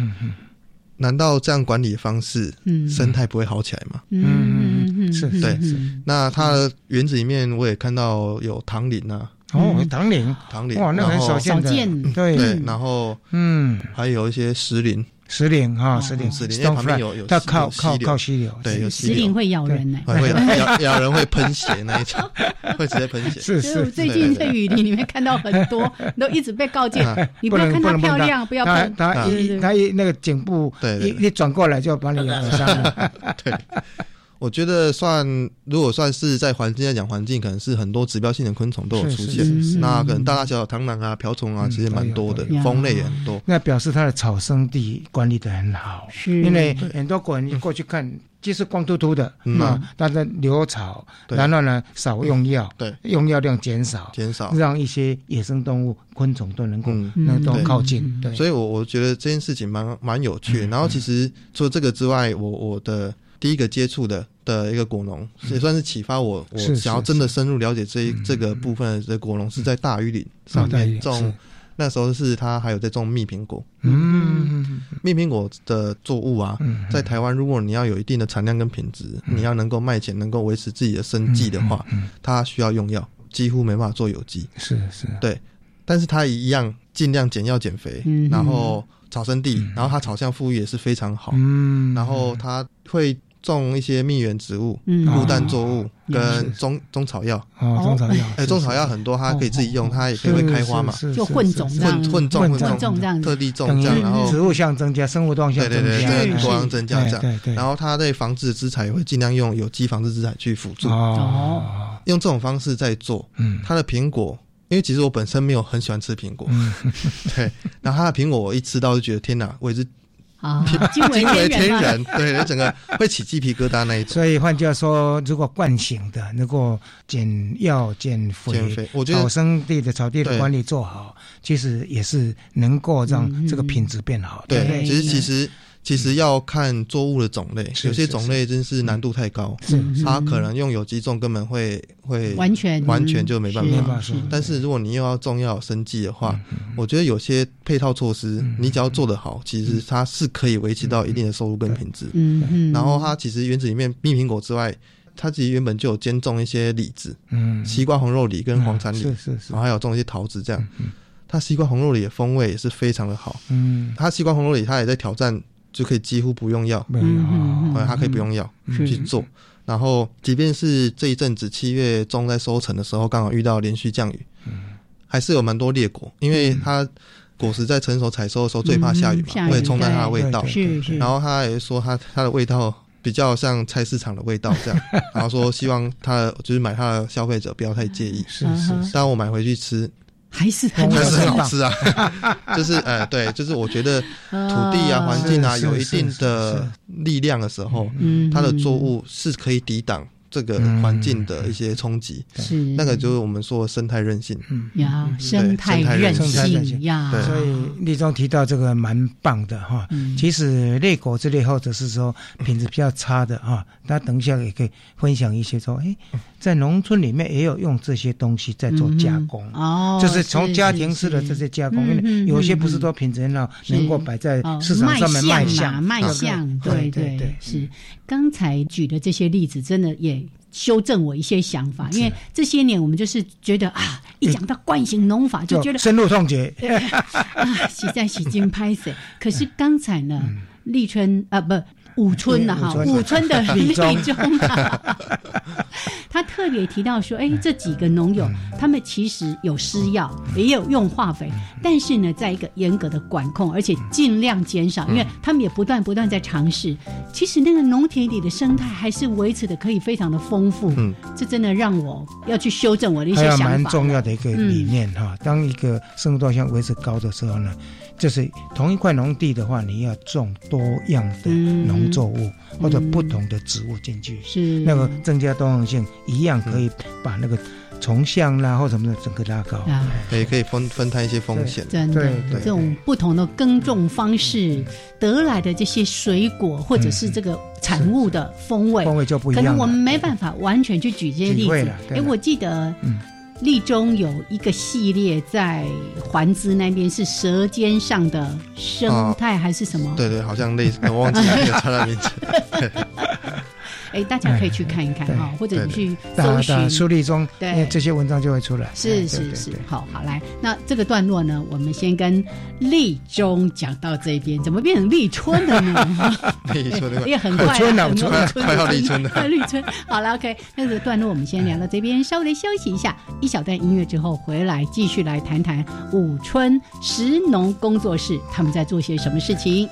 Speaker 5: 难道这样管理方式，生态不会好起来吗？
Speaker 2: 嗯嗯嗯，是，
Speaker 5: 对。那它的园子里面，我也看到有唐林啊。
Speaker 2: 哦，唐林，
Speaker 5: 唐林，
Speaker 2: 哇，那很少见的，对。
Speaker 5: 对，然后嗯，还有一些石林，
Speaker 2: 石林哈，石林。
Speaker 5: 石林，因为旁边有有
Speaker 2: 它靠靠靠溪流，
Speaker 5: 对，有
Speaker 1: 石林会咬人呢，
Speaker 5: 会咬 咬人会喷血那一种，会直接喷血。
Speaker 2: 是是，
Speaker 1: 最近在雨林里面看到很多，都一直被告诫，你不要看它漂亮，不要碰
Speaker 2: 它，一它一那个颈部，
Speaker 5: 对，
Speaker 2: 一一转过来就把你咬伤了，
Speaker 5: 对。我觉得算，如果算是在环境来讲，环境可能是很多指标性的昆虫都有出现。那可能大大小小螳螂啊、瓢虫啊，其实蛮多的，蜂类也很多。
Speaker 2: 那表示它的草生地管理的很好，因为很多果你过去看，就是光秃秃的啊，但是留草，然后呢少用药，
Speaker 5: 对，
Speaker 2: 用药量减少，
Speaker 5: 减少，
Speaker 2: 让一些野生动物、昆虫都能够能够靠近。对，
Speaker 5: 所以我我觉得这件事情蛮蛮有趣。然后其实除了这个之外，我我的。第一个接触的的一个果农，也算是启发我，我想要真的深入了解这一这个部分的果农，是在大榆林上面种。那时候是他还有在种蜜苹果。嗯，蜜苹果的作物啊，在台湾，如果你要有一定的产量跟品质，你要能够卖钱，能够维持自己的生计的话，它需要用药，几乎没办法做有机。
Speaker 2: 是是，
Speaker 5: 对。但是它一样尽量减药减肥，然后草生地，然后它草相富裕也是非常好。嗯，然后它会。种一些蜜源植物、固氮作物跟中中草药。
Speaker 2: 哦，中草药。
Speaker 5: 哎，中草药很多，它可以自己用，它也可以会开花嘛。
Speaker 1: 就混种混
Speaker 5: 混种混
Speaker 1: 种这样，
Speaker 5: 特地种这样，然后
Speaker 2: 植物相增加，生物多样性增加，
Speaker 5: 多样增加这样。然后它对防治资材也会尽量用有机防治资材去辅助。哦，用这种方式在做。嗯，它的苹果，因为其实我本身没有很喜欢吃苹果。对，然后它的苹果我一吃到就觉得天哪，我也是。
Speaker 1: 啊，惊
Speaker 5: 为天人，对，整个会起鸡皮疙瘩那一种。
Speaker 2: 所以换句话说，如果惯性的能够减药减肥，
Speaker 5: 我觉得
Speaker 2: 草生地的草地的管理做好，其实也是能够让这个品质变好。
Speaker 5: 对，其实其实。其实要看作物的种类，有些种类真是难度太高，它可能用有机种根本会会
Speaker 1: 完全
Speaker 5: 完全就没办法。但是如果你又要种要生计的话，我觉得有些配套措施，你只要做得好，其实它是可以维持到一定的收入跟品质。嗯嗯。然后它其实园子里面蜜苹果之外，它自己原本就有兼种一些李子，嗯，西瓜红肉李跟黄产李，
Speaker 2: 是是是，
Speaker 5: 然后还有种一些桃子这样。它西瓜红肉李的风味也是非常的好。嗯，它西瓜红肉李它也在挑战。就可以几乎不用药，嗯，它可以不用药去做。然后，即便是这一阵子七月中在收成的时候，刚好遇到连续降雨，嗯，还是有蛮多裂果，因为它果实在成熟采收的时候最怕下雨嘛，会冲淡它的味道。
Speaker 1: 是是。
Speaker 5: 然后他也说，他它的味道比较像菜市场的味道这样。然后说，希望他就是买它的消费者不要太介意。
Speaker 2: 是是。
Speaker 5: 但我买回去吃。
Speaker 1: 还是还
Speaker 5: 是很好吃啊，就是呃，对，就是我觉得土地啊、环境啊有一定的力量的时候，嗯，它的作物是可以抵挡这个环境的一些冲击，
Speaker 1: 是。
Speaker 5: 那个就是我们说的生态韧性。
Speaker 1: 嗯呀，生态韧性。呀。
Speaker 2: 所以立中提到这个蛮棒的哈。其实类果之类或者是说品质比较差的哈，大家等一下也可以分享一些说，哎，在农村里面也有用这些东西在做加工
Speaker 1: 哦，
Speaker 2: 就是从家庭式的这些加工，因为有些不是说品质很好，能够摆在市场上面卖相
Speaker 1: 卖相，对对对，是。刚才举的这些例子，真的也。修正我一些想法，因为这些年我们就是觉得啊，一讲到惯性农法就觉得
Speaker 2: 深入痛绝
Speaker 1: 啊，喜在喜金拍死。可是刚才呢，立春啊不。五村的哈，五村的立中，他特别提到说，哎，这几个农友他们其实有施药，也有用化肥，但是呢，在一个严格的管控，而且尽量减少，因为他们也不断不断在尝试。其实那个农田里的生态还是维持的可以非常的丰富。嗯，这真的让我要去修正我的一些想法。
Speaker 2: 蛮重要的一个理念哈，当一个生物多样维持高的时候呢。就是同一块农地的话，你要种多样的农作物或者不同的植物进去，
Speaker 1: 是
Speaker 2: 那个增加多样性，一样可以把那个虫相啦或什么的整个拉高，
Speaker 5: 也可以分分摊一些风险。
Speaker 1: 真的，这种不同的耕种方式得来的这些水果或者是这个产物的风味，
Speaker 2: 风味就不一样。
Speaker 1: 可能我们没办法完全去举这些例子。哎，我记得。立中有一个系列在环资那边是舌尖上的生态还是什么？
Speaker 5: 对对，好像类似，我忘记了他的名字。
Speaker 1: 哎，大家可以去看一看哈，或者你去搜寻
Speaker 2: 书立中，对这些文章就会出来。
Speaker 1: 是是是，好好来，那这个段落呢，我们先跟立中讲到这边，怎么变成立春了
Speaker 5: 呢？立春的
Speaker 1: 也很快，
Speaker 2: 春
Speaker 5: 了，快要立春了，
Speaker 1: 快立春。好了，OK，那这个段落我们先聊到这边，稍微的休息一下，一小段音乐之后回来继续来谈谈五春石农工作室他们在做些什么事情。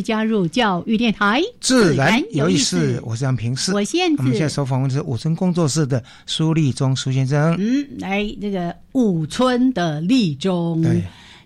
Speaker 1: 续加入教育电台，
Speaker 2: 自然有意思。我是杨平世，
Speaker 1: 我现
Speaker 2: 我们现在收访问是武村工作室的苏立忠苏先生。
Speaker 1: 嗯，来这个武村的立忠。
Speaker 2: 对。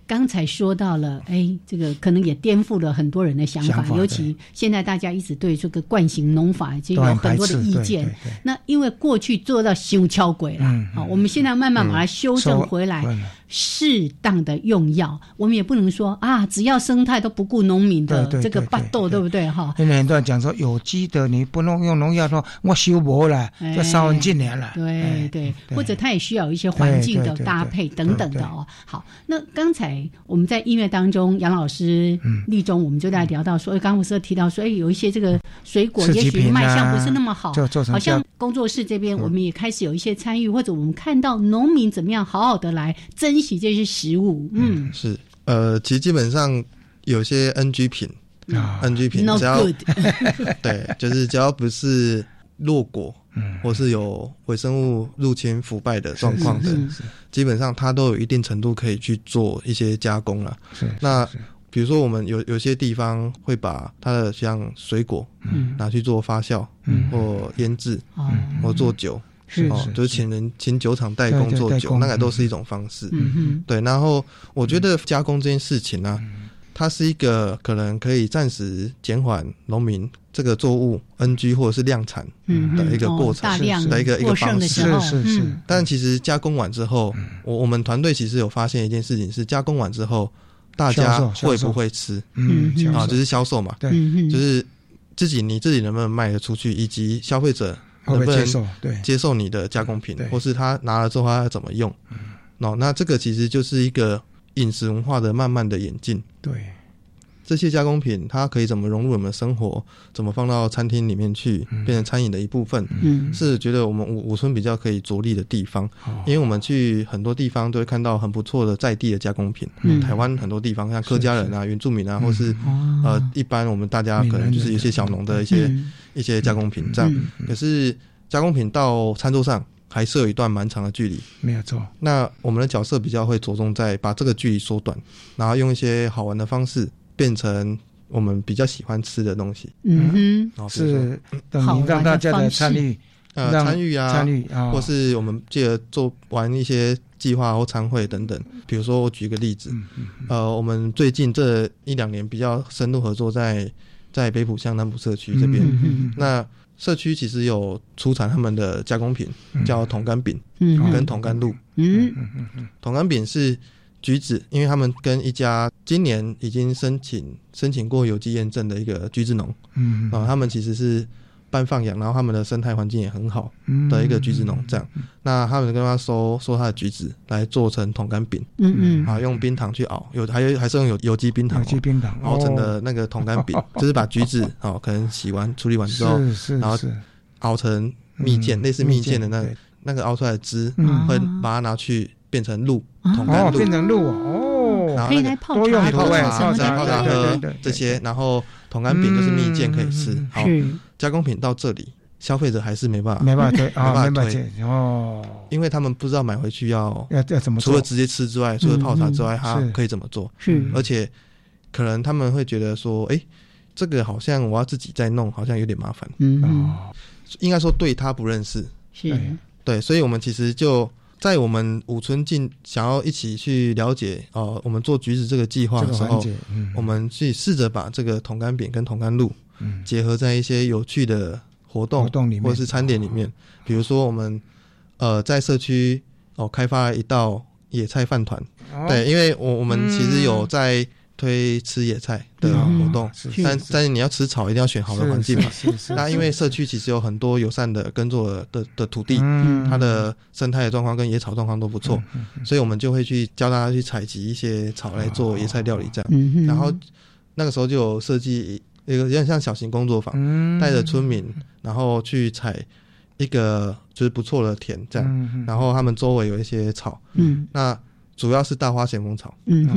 Speaker 1: 刚才说到了，哎，这个可能也颠覆了很多人的想法，尤其现在大家一直对这个惯性农法已经有很多的意见。那因为过去做到修敲鬼了，好，我们现在慢慢把它修正回来。适当的用药，我们也不能说啊，只要生态都不顾农民的这个巴豆，对不对？哈。
Speaker 2: 现在很多人讲说有机的，你不能用农药，说我修不了，这三分几年了。
Speaker 1: 对对，或者它也需要一些环境的搭配等等的哦。好，那刚才我们在音乐当中，杨老师、立中，我们就在聊到说，刚刚不是提到说，哎，有一些这个水果也许卖相不是那么好，好像工作室这边我们也开始有一些参与，或者我们看到农民怎么样好好的来珍。起这些食物，嗯，
Speaker 5: 是，呃，其实基本上有些 NG 品啊，NG 品只要 对，就是只要不是落果，嗯，或是有微生物入侵腐败的状况的，基本上它都有一定程度可以去做一些加工了。
Speaker 2: 是，
Speaker 5: 那比如说我们有有些地方会把它的像水果，嗯，拿去做发酵，嗯，或腌制，哦，或做酒，
Speaker 1: 是
Speaker 5: 哦，就是请人请酒厂代工做酒，那个都是一种方式，嗯嗯，对。然后我觉得加工这件事情呢，它是一个可能可以暂时减缓农民这个作物 NG 或者是量产的一个过程，的一个一个方式，
Speaker 2: 是是是。
Speaker 5: 但其实加工完之后，我我们团队其实有发现一件事情是，加工完之后。大家会不会吃？嗯，啊，就是销售嘛，
Speaker 2: 对，
Speaker 5: 就是自己你自己能不能卖得出去，以及消费者能不能
Speaker 2: 接受，对，
Speaker 5: 接受你的加工品，或是他拿了之后他要怎么用？哦，那这个其实就是一个饮食文化的慢慢的演进，
Speaker 2: 对。
Speaker 5: 这些加工品，它可以怎么融入我们的生活？怎么放到餐厅里面去，变成餐饮的一部分？嗯，是觉得我们五五村比较可以着力的地方。因为我们去很多地方都会看到很不错的在地的加工品。嗯，台湾很多地方像客家人啊、原住民啊，或是呃，一般我们大家可能就是一些小农的一些一些加工品这样。可是加工品到餐桌上还是有一段蛮长的距离。
Speaker 2: 没有错。
Speaker 5: 那我们的角色比较会着重在把这个距离缩短，然后用一些好玩的方式。变成我们比较喜欢吃的东西，
Speaker 1: 嗯
Speaker 2: 哼，是等于让大家的参与，
Speaker 5: 呃，参与啊，
Speaker 2: 参与
Speaker 5: 啊，或是我们借着做完一些计划或参会等等。比如说，我举个例子，呃，我们最近这一两年比较深入合作，在在北浦乡南浦社区这边，那社区其实有出产他们的加工品，叫桶干饼，跟桶干露，嗯嗯嗯，桶干饼是。橘子，因为他们跟一家今年已经申请申请过有机验证的一个橘子农，嗯。啊，他们其实是半放养，然后他们的生态环境也很好的一个橘子农，这样，那他们跟他收收他的橘子来做成桶干饼，嗯嗯，啊，用冰糖去熬，有还有还是用有有机冰糖，
Speaker 2: 有机冰糖。
Speaker 5: 熬成的那个桶干饼，就是把橘子哦，可能洗完处理完之后，
Speaker 2: 是是，
Speaker 5: 然后熬成蜜饯，类似蜜饯的那那个熬出来的汁，会把它拿去。变成露，
Speaker 2: 哦，变成露哦，
Speaker 1: 可以来泡
Speaker 5: 茶、
Speaker 1: 泡
Speaker 5: 茶、泡茶喝这些，然后桶干饼就是蜜饯可以吃。好，加工品到这里，消费者还是没办法，
Speaker 2: 没办法推，
Speaker 5: 没办
Speaker 2: 法推哦，
Speaker 5: 因为他们不知道买回去
Speaker 2: 要要要怎么，
Speaker 5: 除了直接吃之外，除了泡茶之外，他可以怎么做？
Speaker 1: 是，
Speaker 5: 而且可能他们会觉得说，哎，这个好像我要自己再弄，好像有点麻烦。嗯，应该说对他不认识，
Speaker 1: 是
Speaker 5: 对，所以我们其实就。在我们五村进想要一起去了解哦，我们做橘子这个计划的时候，我们去试着把这个桶干饼跟桶干露结合在一些有趣的活动里面。或者是餐点里面。比如说，我们呃在社区哦开发了一道野菜饭团，对，因为我我们其实有在。推吃野菜的活动，但但是你要吃草，一定要选好的环境嘛。那因为社区其实有很多友善的耕作的的土地，它的生态的状况跟野草状况都不错，所以我们就会去教大家去采集一些草来做野菜料理这样。然后那个时候就有设计一个有点像小型工作坊，带着村民然后去采一个就是不错的田这样，然后他们周围有一些草，嗯。那。主要是大花咸丰草，嗯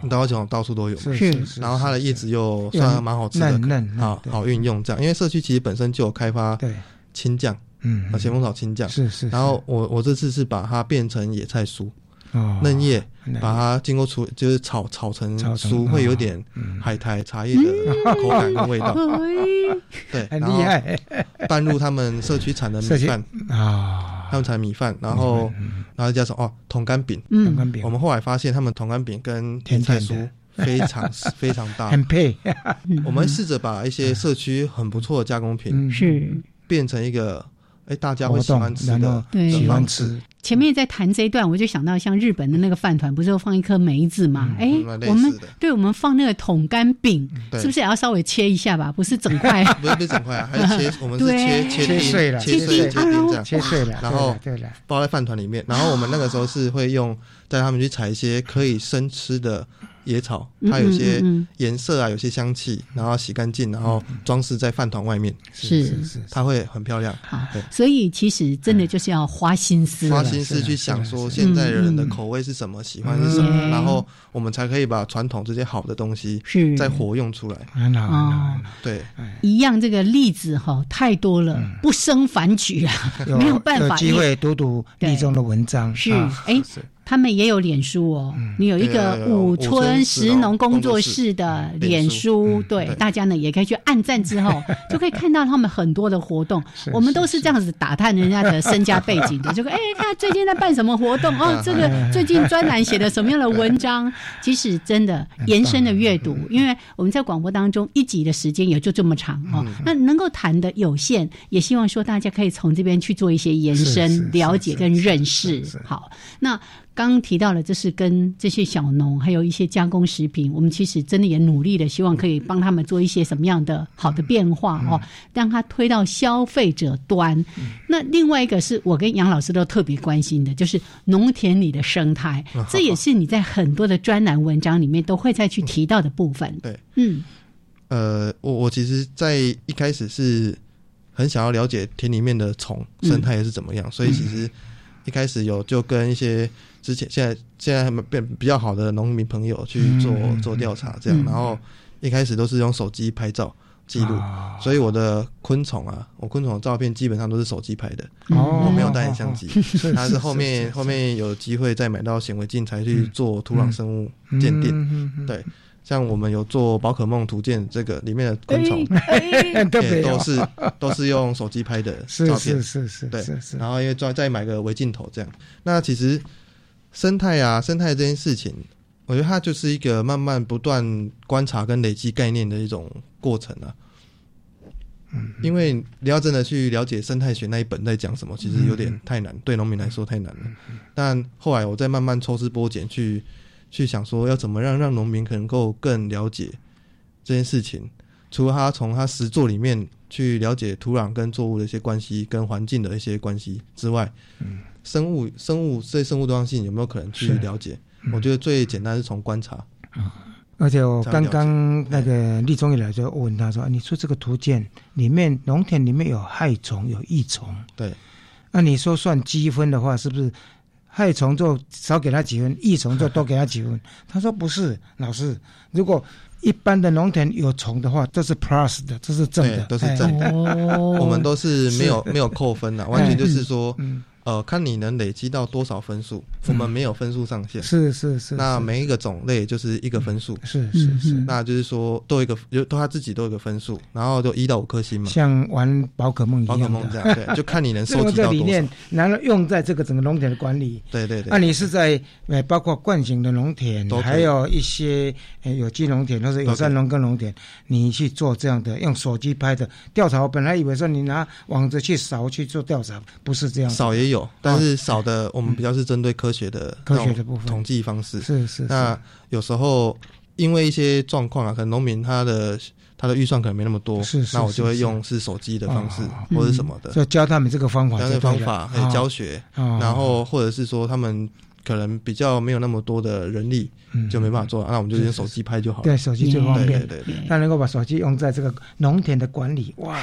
Speaker 5: 哼，大花咸丰到处都有，
Speaker 2: 是是，
Speaker 5: 然后它的叶子又算蛮好吃的，好好运用这样，因为社区其实本身就有开发
Speaker 2: 对。
Speaker 5: 青酱，嗯，咸丰草青酱。
Speaker 2: 是是，
Speaker 5: 然后我我这次是把它变成野菜酥。嫩叶把它经过处就是炒炒成熟，会有点海苔茶叶的口感跟味道。对，
Speaker 2: 很厉害。
Speaker 5: 拌入他们社区产的米饭。啊，他们产米饭，然后然后加上哦桶干饼，
Speaker 2: 桶干饼。
Speaker 5: 我们后来发现他们桶干饼跟甜菜酥。非常 非常搭，
Speaker 2: 很配。
Speaker 5: 我们试着把一些社区很不错的加工品
Speaker 1: 是。
Speaker 5: 变成一个。哎，大家会喜欢吃的，
Speaker 2: 喜欢吃。
Speaker 1: 前面在谈这一段，我就想到像日本的那个饭团，不是放一颗梅子吗？哎，我们对我们放那个桶干饼，是不是也要稍微切一下吧？不是整块，
Speaker 5: 不 是不是整块啊，还是切，我们是切
Speaker 2: 切碎了，
Speaker 5: 切碎切丁这样，
Speaker 2: 切碎了，
Speaker 5: 然后，包在饭团里面。然后我们那个时候是会用带他们去采一些可以生吃的。野草，它有些颜色啊，有些香气，然后洗干净，然后装饰在饭团外面，
Speaker 1: 是
Speaker 2: 是是，
Speaker 5: 它会很漂亮。
Speaker 1: 好，所以其实真的就是要花心思，
Speaker 5: 花心思去想说现在人的口味是什么，喜欢是什么，然后我们才可以把传统这些好的东西
Speaker 1: 是
Speaker 5: 再活用出来。
Speaker 2: 哦，
Speaker 5: 对，
Speaker 1: 一样这个例子哈太多了，不胜反举啊，没有办法。
Speaker 2: 有机会读读立中的文章
Speaker 1: 是哎。他们也有脸书哦，你有一个五村石农工作室的脸书，对大家呢也可以去按赞之后，就可以看到他们很多的活动。我们都是这样子打探人家的身家背景的，就哎，看最近在办什么活动哦，这个最近专栏写的什么样的文章。其实真的延伸的阅读，因为我们在广播当中一集的时间也就这么长哦，那能够谈的有限，也希望说大家可以从这边去做一些延伸、了解跟认识。好，那。刚提到了，这是跟这些小农，还有一些加工食品，我们其实真的也努力的，希望可以帮他们做一些什么样的好的变化哦，让他推到消费者端。那另外一个是我跟杨老师都特别关心的，就是农田里的生态，这也是你在很多的专栏文章里面都会再去提到的部分。
Speaker 5: 对，嗯，呃，我我其实，在一开始是很想要了解田里面的虫生态是怎么样，所以其实一开始有就跟一些。之前、现在、现在他们变比较好的农民朋友去做做调查，这样，然后一开始都是用手机拍照记录，所以我的昆虫啊，我昆虫的照片基本上都是手机拍的，我没有带相机，它是后面后面有机会再买到显微镜才去做土壤生物鉴定，对。像我们有做宝可梦图鉴，这个里面的昆虫，也，都是都是用手机拍的照片，
Speaker 2: 是是是，
Speaker 5: 对，然后因为再再买个微镜头这样，那其实。生态啊，生态这件事情，我觉得它就是一个慢慢不断观察跟累积概念的一种过程啊。嗯，因为你要真的去了解生态学那一本在讲什么，其实有点太难，对农民来说太难了。但后来我再慢慢抽丝剥茧，去去想说要怎么让让农民能够更了解这件事情。除了他从他实作里面去了解土壤跟作物的一些关系，跟环境的一些关系之外，嗯。生物生物对生物多样性有没有可能去了解？我觉得最简单是从观察。
Speaker 2: 而且我刚刚那个立中一来就问他说：“你说这个图鉴里面农田里面有害虫有益虫，
Speaker 5: 对？
Speaker 2: 那你说算积分的话，是不是害虫就少给他几分，益虫就多给他几分？”他说：“不是，老师，如果一般的农田有虫的话，这是 plus 的，这是正的，
Speaker 5: 都是正的。我们都是没有没有扣分的，完全就是说。”呃，看你能累积到多少分数，我们没有分数上限。
Speaker 2: 是是是。
Speaker 5: 那每一个种类就是一个分数。
Speaker 2: 是是是。
Speaker 5: 那就是说，都一个，就都他自己都有个分数，然后就一到五颗星嘛。
Speaker 2: 像玩宝可梦一
Speaker 5: 样。宝可梦这样，对，就看你能 收集到多少。
Speaker 2: 理念，然后用在这个整个农田的管理。
Speaker 5: 对对对。
Speaker 2: 那你是在呃，包括惯性的农田，还有一些呃有机农田或者有山农耕农田，你去做这样的用手机拍的调查。我本来以为说你拿网子去扫去做调查，不是这样。
Speaker 5: 扫也有，但是少。的，我们比较是针对科学的
Speaker 2: 科学的部分
Speaker 5: 统计方式。
Speaker 2: 是是。
Speaker 5: 那有时候因为一些状况啊，可能农民他的他的预算可能没那么多，
Speaker 2: 是
Speaker 5: 那我就会用是手机的方式或者什么的，
Speaker 2: 就教他们这个方法，
Speaker 5: 教
Speaker 2: 这个
Speaker 5: 方法还有教学。然后或者是说他们可能比较没有那么多的人力，就没办法做，那我们就用手机拍就好了。
Speaker 2: 对，手机最方便。
Speaker 5: 对对对。
Speaker 2: 那能够把手机用在这个农田的管理，哇，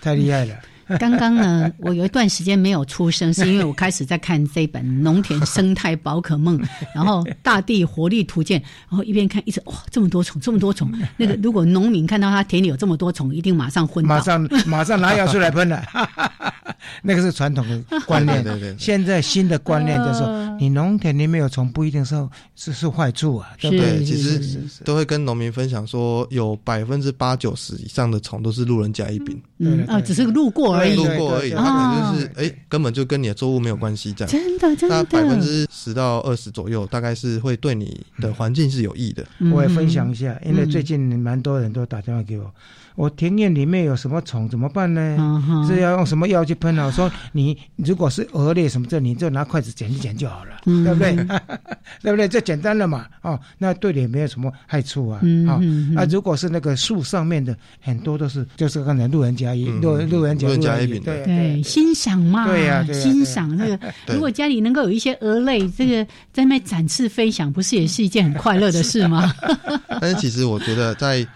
Speaker 2: 太厉害了。
Speaker 1: 刚刚呢，我有一段时间没有出声，是因为我开始在看这本《农田生态宝可梦》，然后《大地活力图鉴》，然后一边看一直哇，这么多虫，这么多虫。那个如果农民看到他田里有这么多虫，一定马上昏倒，
Speaker 2: 马上马上拿药出来喷了。那个是传统的观念，
Speaker 5: 对对。
Speaker 2: 现在新的观念就是说，你农田里面有虫不一定是是是坏处啊，对不对？
Speaker 5: 其实都会跟农民分享说，有百分之八九十以上的虫都是路人甲乙丙，
Speaker 1: 嗯啊，只是路过而已，
Speaker 5: 路过而已，它可能就是哎，根本就跟你的作物没有关系，这样。
Speaker 1: 真的真的。
Speaker 5: 那百分之十到二十左右，大概是会对你的环境是有益的。
Speaker 2: 我也分享一下，因为最近蛮多人都打电话给我。我庭院里面有什么虫怎么办呢？是要用什么药去喷啊？我说你如果是蛾类什么这，你就拿筷子剪一剪就好了，对不对？对不对？这简单了嘛？哦，那对你没有什么害处啊。啊，那如果是那个树上面的，很多都是就是刚才路人甲乙，路路人甲路人甲
Speaker 5: 乙丙，
Speaker 1: 对对，欣赏嘛，
Speaker 2: 对呀，
Speaker 1: 欣赏那个。如果家里能够有一些蛾类，这个在那展翅飞翔，不是也是一件很快乐的事吗？
Speaker 5: 但是其实我觉得在。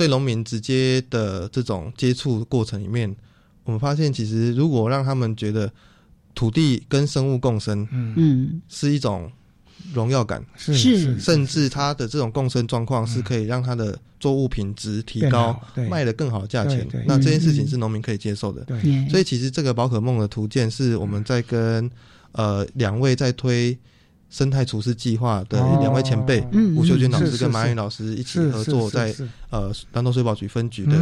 Speaker 5: 对农民直接的这种接触过程里面，我们发现，其实如果让他们觉得土地跟生物共生，嗯，是一种荣耀感，
Speaker 1: 是，
Speaker 5: 甚至他的这种共生状况是可以让他的作物品质提高，卖的更好的价钱，那这件事情是农民可以接受的。
Speaker 2: 对，
Speaker 5: 所以其实这个宝可梦的图鉴是我们在跟呃两位在推生态厨师计划的两位前辈，吴秀娟老师跟马云老师一起合作，在呃南投水保局分局的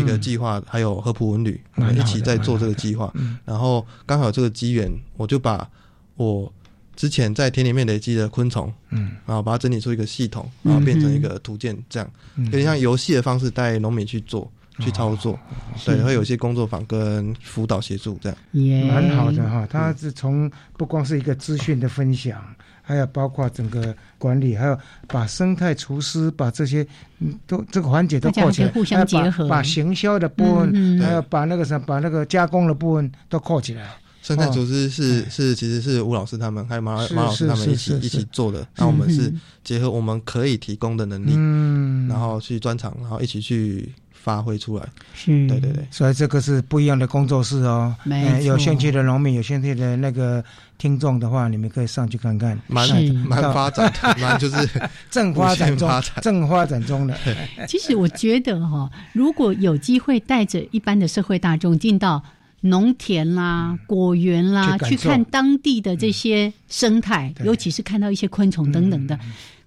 Speaker 5: 一个计划，还有合浦文旅，一起在做这个计划。然后刚好有这个机缘，我就把我之前在田里面累积的昆虫，嗯，然后把它整理出一个系统，然后变成一个图鉴，这样。有点像游戏的方式带农民去做。去操作，对，会有一些工作坊跟辅导协助，这
Speaker 2: 样，蛮好的哈。他是从不光是一个资讯的分享，还有包括整个管理，还有把生态厨师把这些都这个环节都扣起来，
Speaker 1: 互相结合，
Speaker 2: 把行销的部分，还有把那个什么，把那个加工的部分都扣起来。
Speaker 5: 生态厨师是是其实是吴老师他们还有马马老师他们一起一起做的，那我们是结合我们可以提供的能力，嗯，然后去专场，然后一起去。发挥出来，
Speaker 1: 是，
Speaker 5: 对对对，
Speaker 2: 所以这个是不一样的工作室哦。
Speaker 1: 没
Speaker 2: 有兴趣的农民，有兴趣的那个听众的话，你们可以上去看看。
Speaker 5: 蛮蛮发展，蛮就是
Speaker 2: 正发展中，正发展中的。
Speaker 1: 其实我觉得哈，如果有机会带着一般的社会大众进到农田啦、果园啦，去看当地的这些生态，尤其是看到一些昆虫等等的。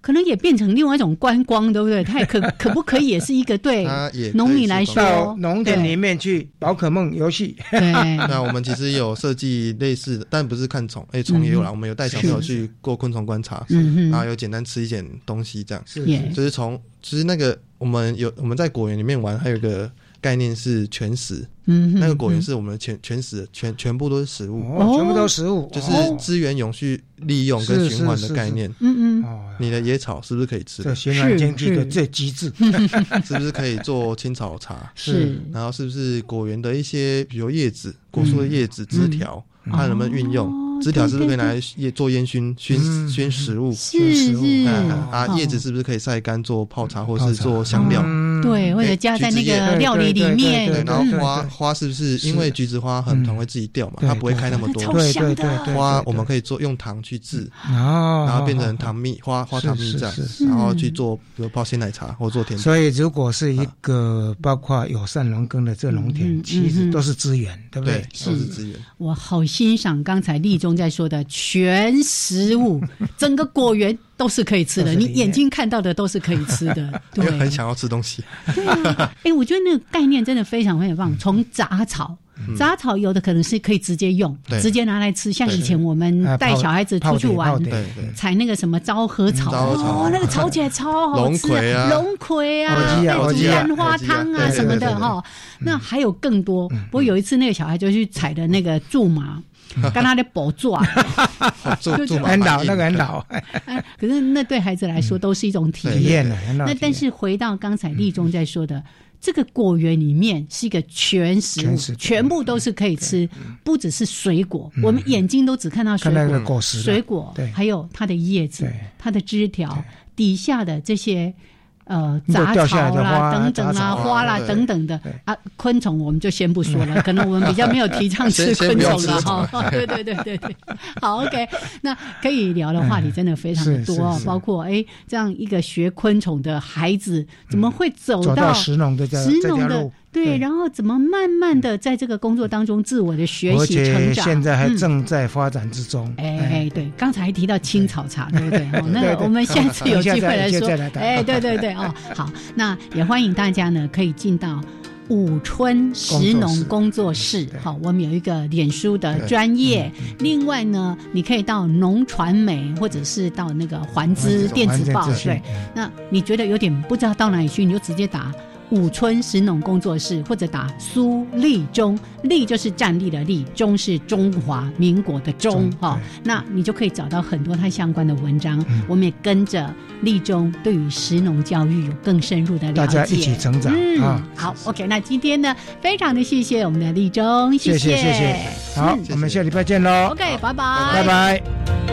Speaker 1: 可能也变成另外一种观光，对不对？它也 可可不可以也是一个对农民来说，
Speaker 2: 到农田里面去宝可梦游戏。
Speaker 5: 那我们其实有设计类似的，但不是看虫，哎，虫也有啦。我们有带小朋友去过昆虫观察，然后有简单吃一点东西，这样。
Speaker 2: 是，
Speaker 5: 就是从其实那个我们有我们在果园里面玩，还有个。概念是全食，嗯，那个果园是我们全全食，全全部都是食物，
Speaker 2: 哦，全部都是食物，
Speaker 5: 就是资源永续利用跟循环的概念，
Speaker 1: 嗯嗯，
Speaker 5: 你的野草是不是可以吃？
Speaker 2: 这循环经济的最极致，
Speaker 5: 是不是可以做青草茶？
Speaker 1: 是，
Speaker 5: 然后是不是果园的一些，比如叶子、果树的叶子、枝条，看能不能运用？枝条是不是可以拿来腌做烟熏熏熏食物？
Speaker 1: 是是
Speaker 5: 啊，叶子是不是可以晒干做泡茶，或是做香料？
Speaker 1: 对，或者加在那个料理里面。
Speaker 5: 对，然后花花是不是因为橘子花很常会自己掉嘛？它不会开那么多。
Speaker 1: 对对
Speaker 2: 对，
Speaker 5: 花我们可以做用糖去制，然后变成糖蜜花花糖蜜这样，然后去做比如泡鲜奶茶或做甜。
Speaker 2: 所以如果是一个包括友善农耕的这农田，其实都是资源，对不对？
Speaker 5: 都是资源。
Speaker 1: 我好欣赏刚才立中。在说的全食物，整个果园都是可以吃的，你眼睛看到的都是可以吃的。对，
Speaker 5: 很想要吃东西。
Speaker 1: 对啊，哎，我觉得那个概念真的非常非常棒。从杂草，杂草有的可能是可以直接用，直接拿来吃。像以前我们带小孩子出去玩，采那个什么昭和草，哦，那个炒起来超好吃。龙葵啊，龙葵啊，花汤啊什么的哈。那还有更多。我有一次那个小孩就去采的那个苎麻。跟他的宝座，
Speaker 2: 很老，那个很老。
Speaker 1: 可是那对孩子来说都是一种体验。那但是回到刚才立中在说的，这个果园里面是一个全食物，全部都是可以吃，不只是水果。我们眼睛都只看到水果，水果，还有它的叶子、它的枝条底下的这些。呃，杂草啦，等等啦，花啦，等等的啊，昆虫我们就先不说了，可能我们比较没有提倡吃昆虫了哈。对对对对对，好，OK，那可以聊的话题真的非常的多，包括哎，这样一个学昆虫的孩子怎么会走到
Speaker 2: 石农的
Speaker 1: 石农的？对，然后怎么慢慢的在这个工作当中自我的学习成长，
Speaker 2: 现在还正在发展之中。
Speaker 1: 哎哎，对，刚才提到青草茶，对不对？哦，那个我们下次 有机会来说。哎，对对对，哦，好，那也欢迎大家呢可以进到五春石农工作室。好，我们有一个脸书的专业。另外呢，你可以到农传媒或者是到那个环资电子报。对，那你觉得有点不知道到哪里去，你就直接打。武村石农工作室，或者打苏立中，立就是站立的立，中是中华民国的中，哈，那你就可以找到很多他相关的文章。我们也跟着立中对于石农教育有更深入的了解，大
Speaker 2: 家一起成长啊！
Speaker 1: 好，OK，那今天呢，非常的谢谢我们的立中，谢
Speaker 2: 谢。谢谢，好，我们下礼拜见喽
Speaker 1: ，OK，拜拜，
Speaker 2: 拜拜。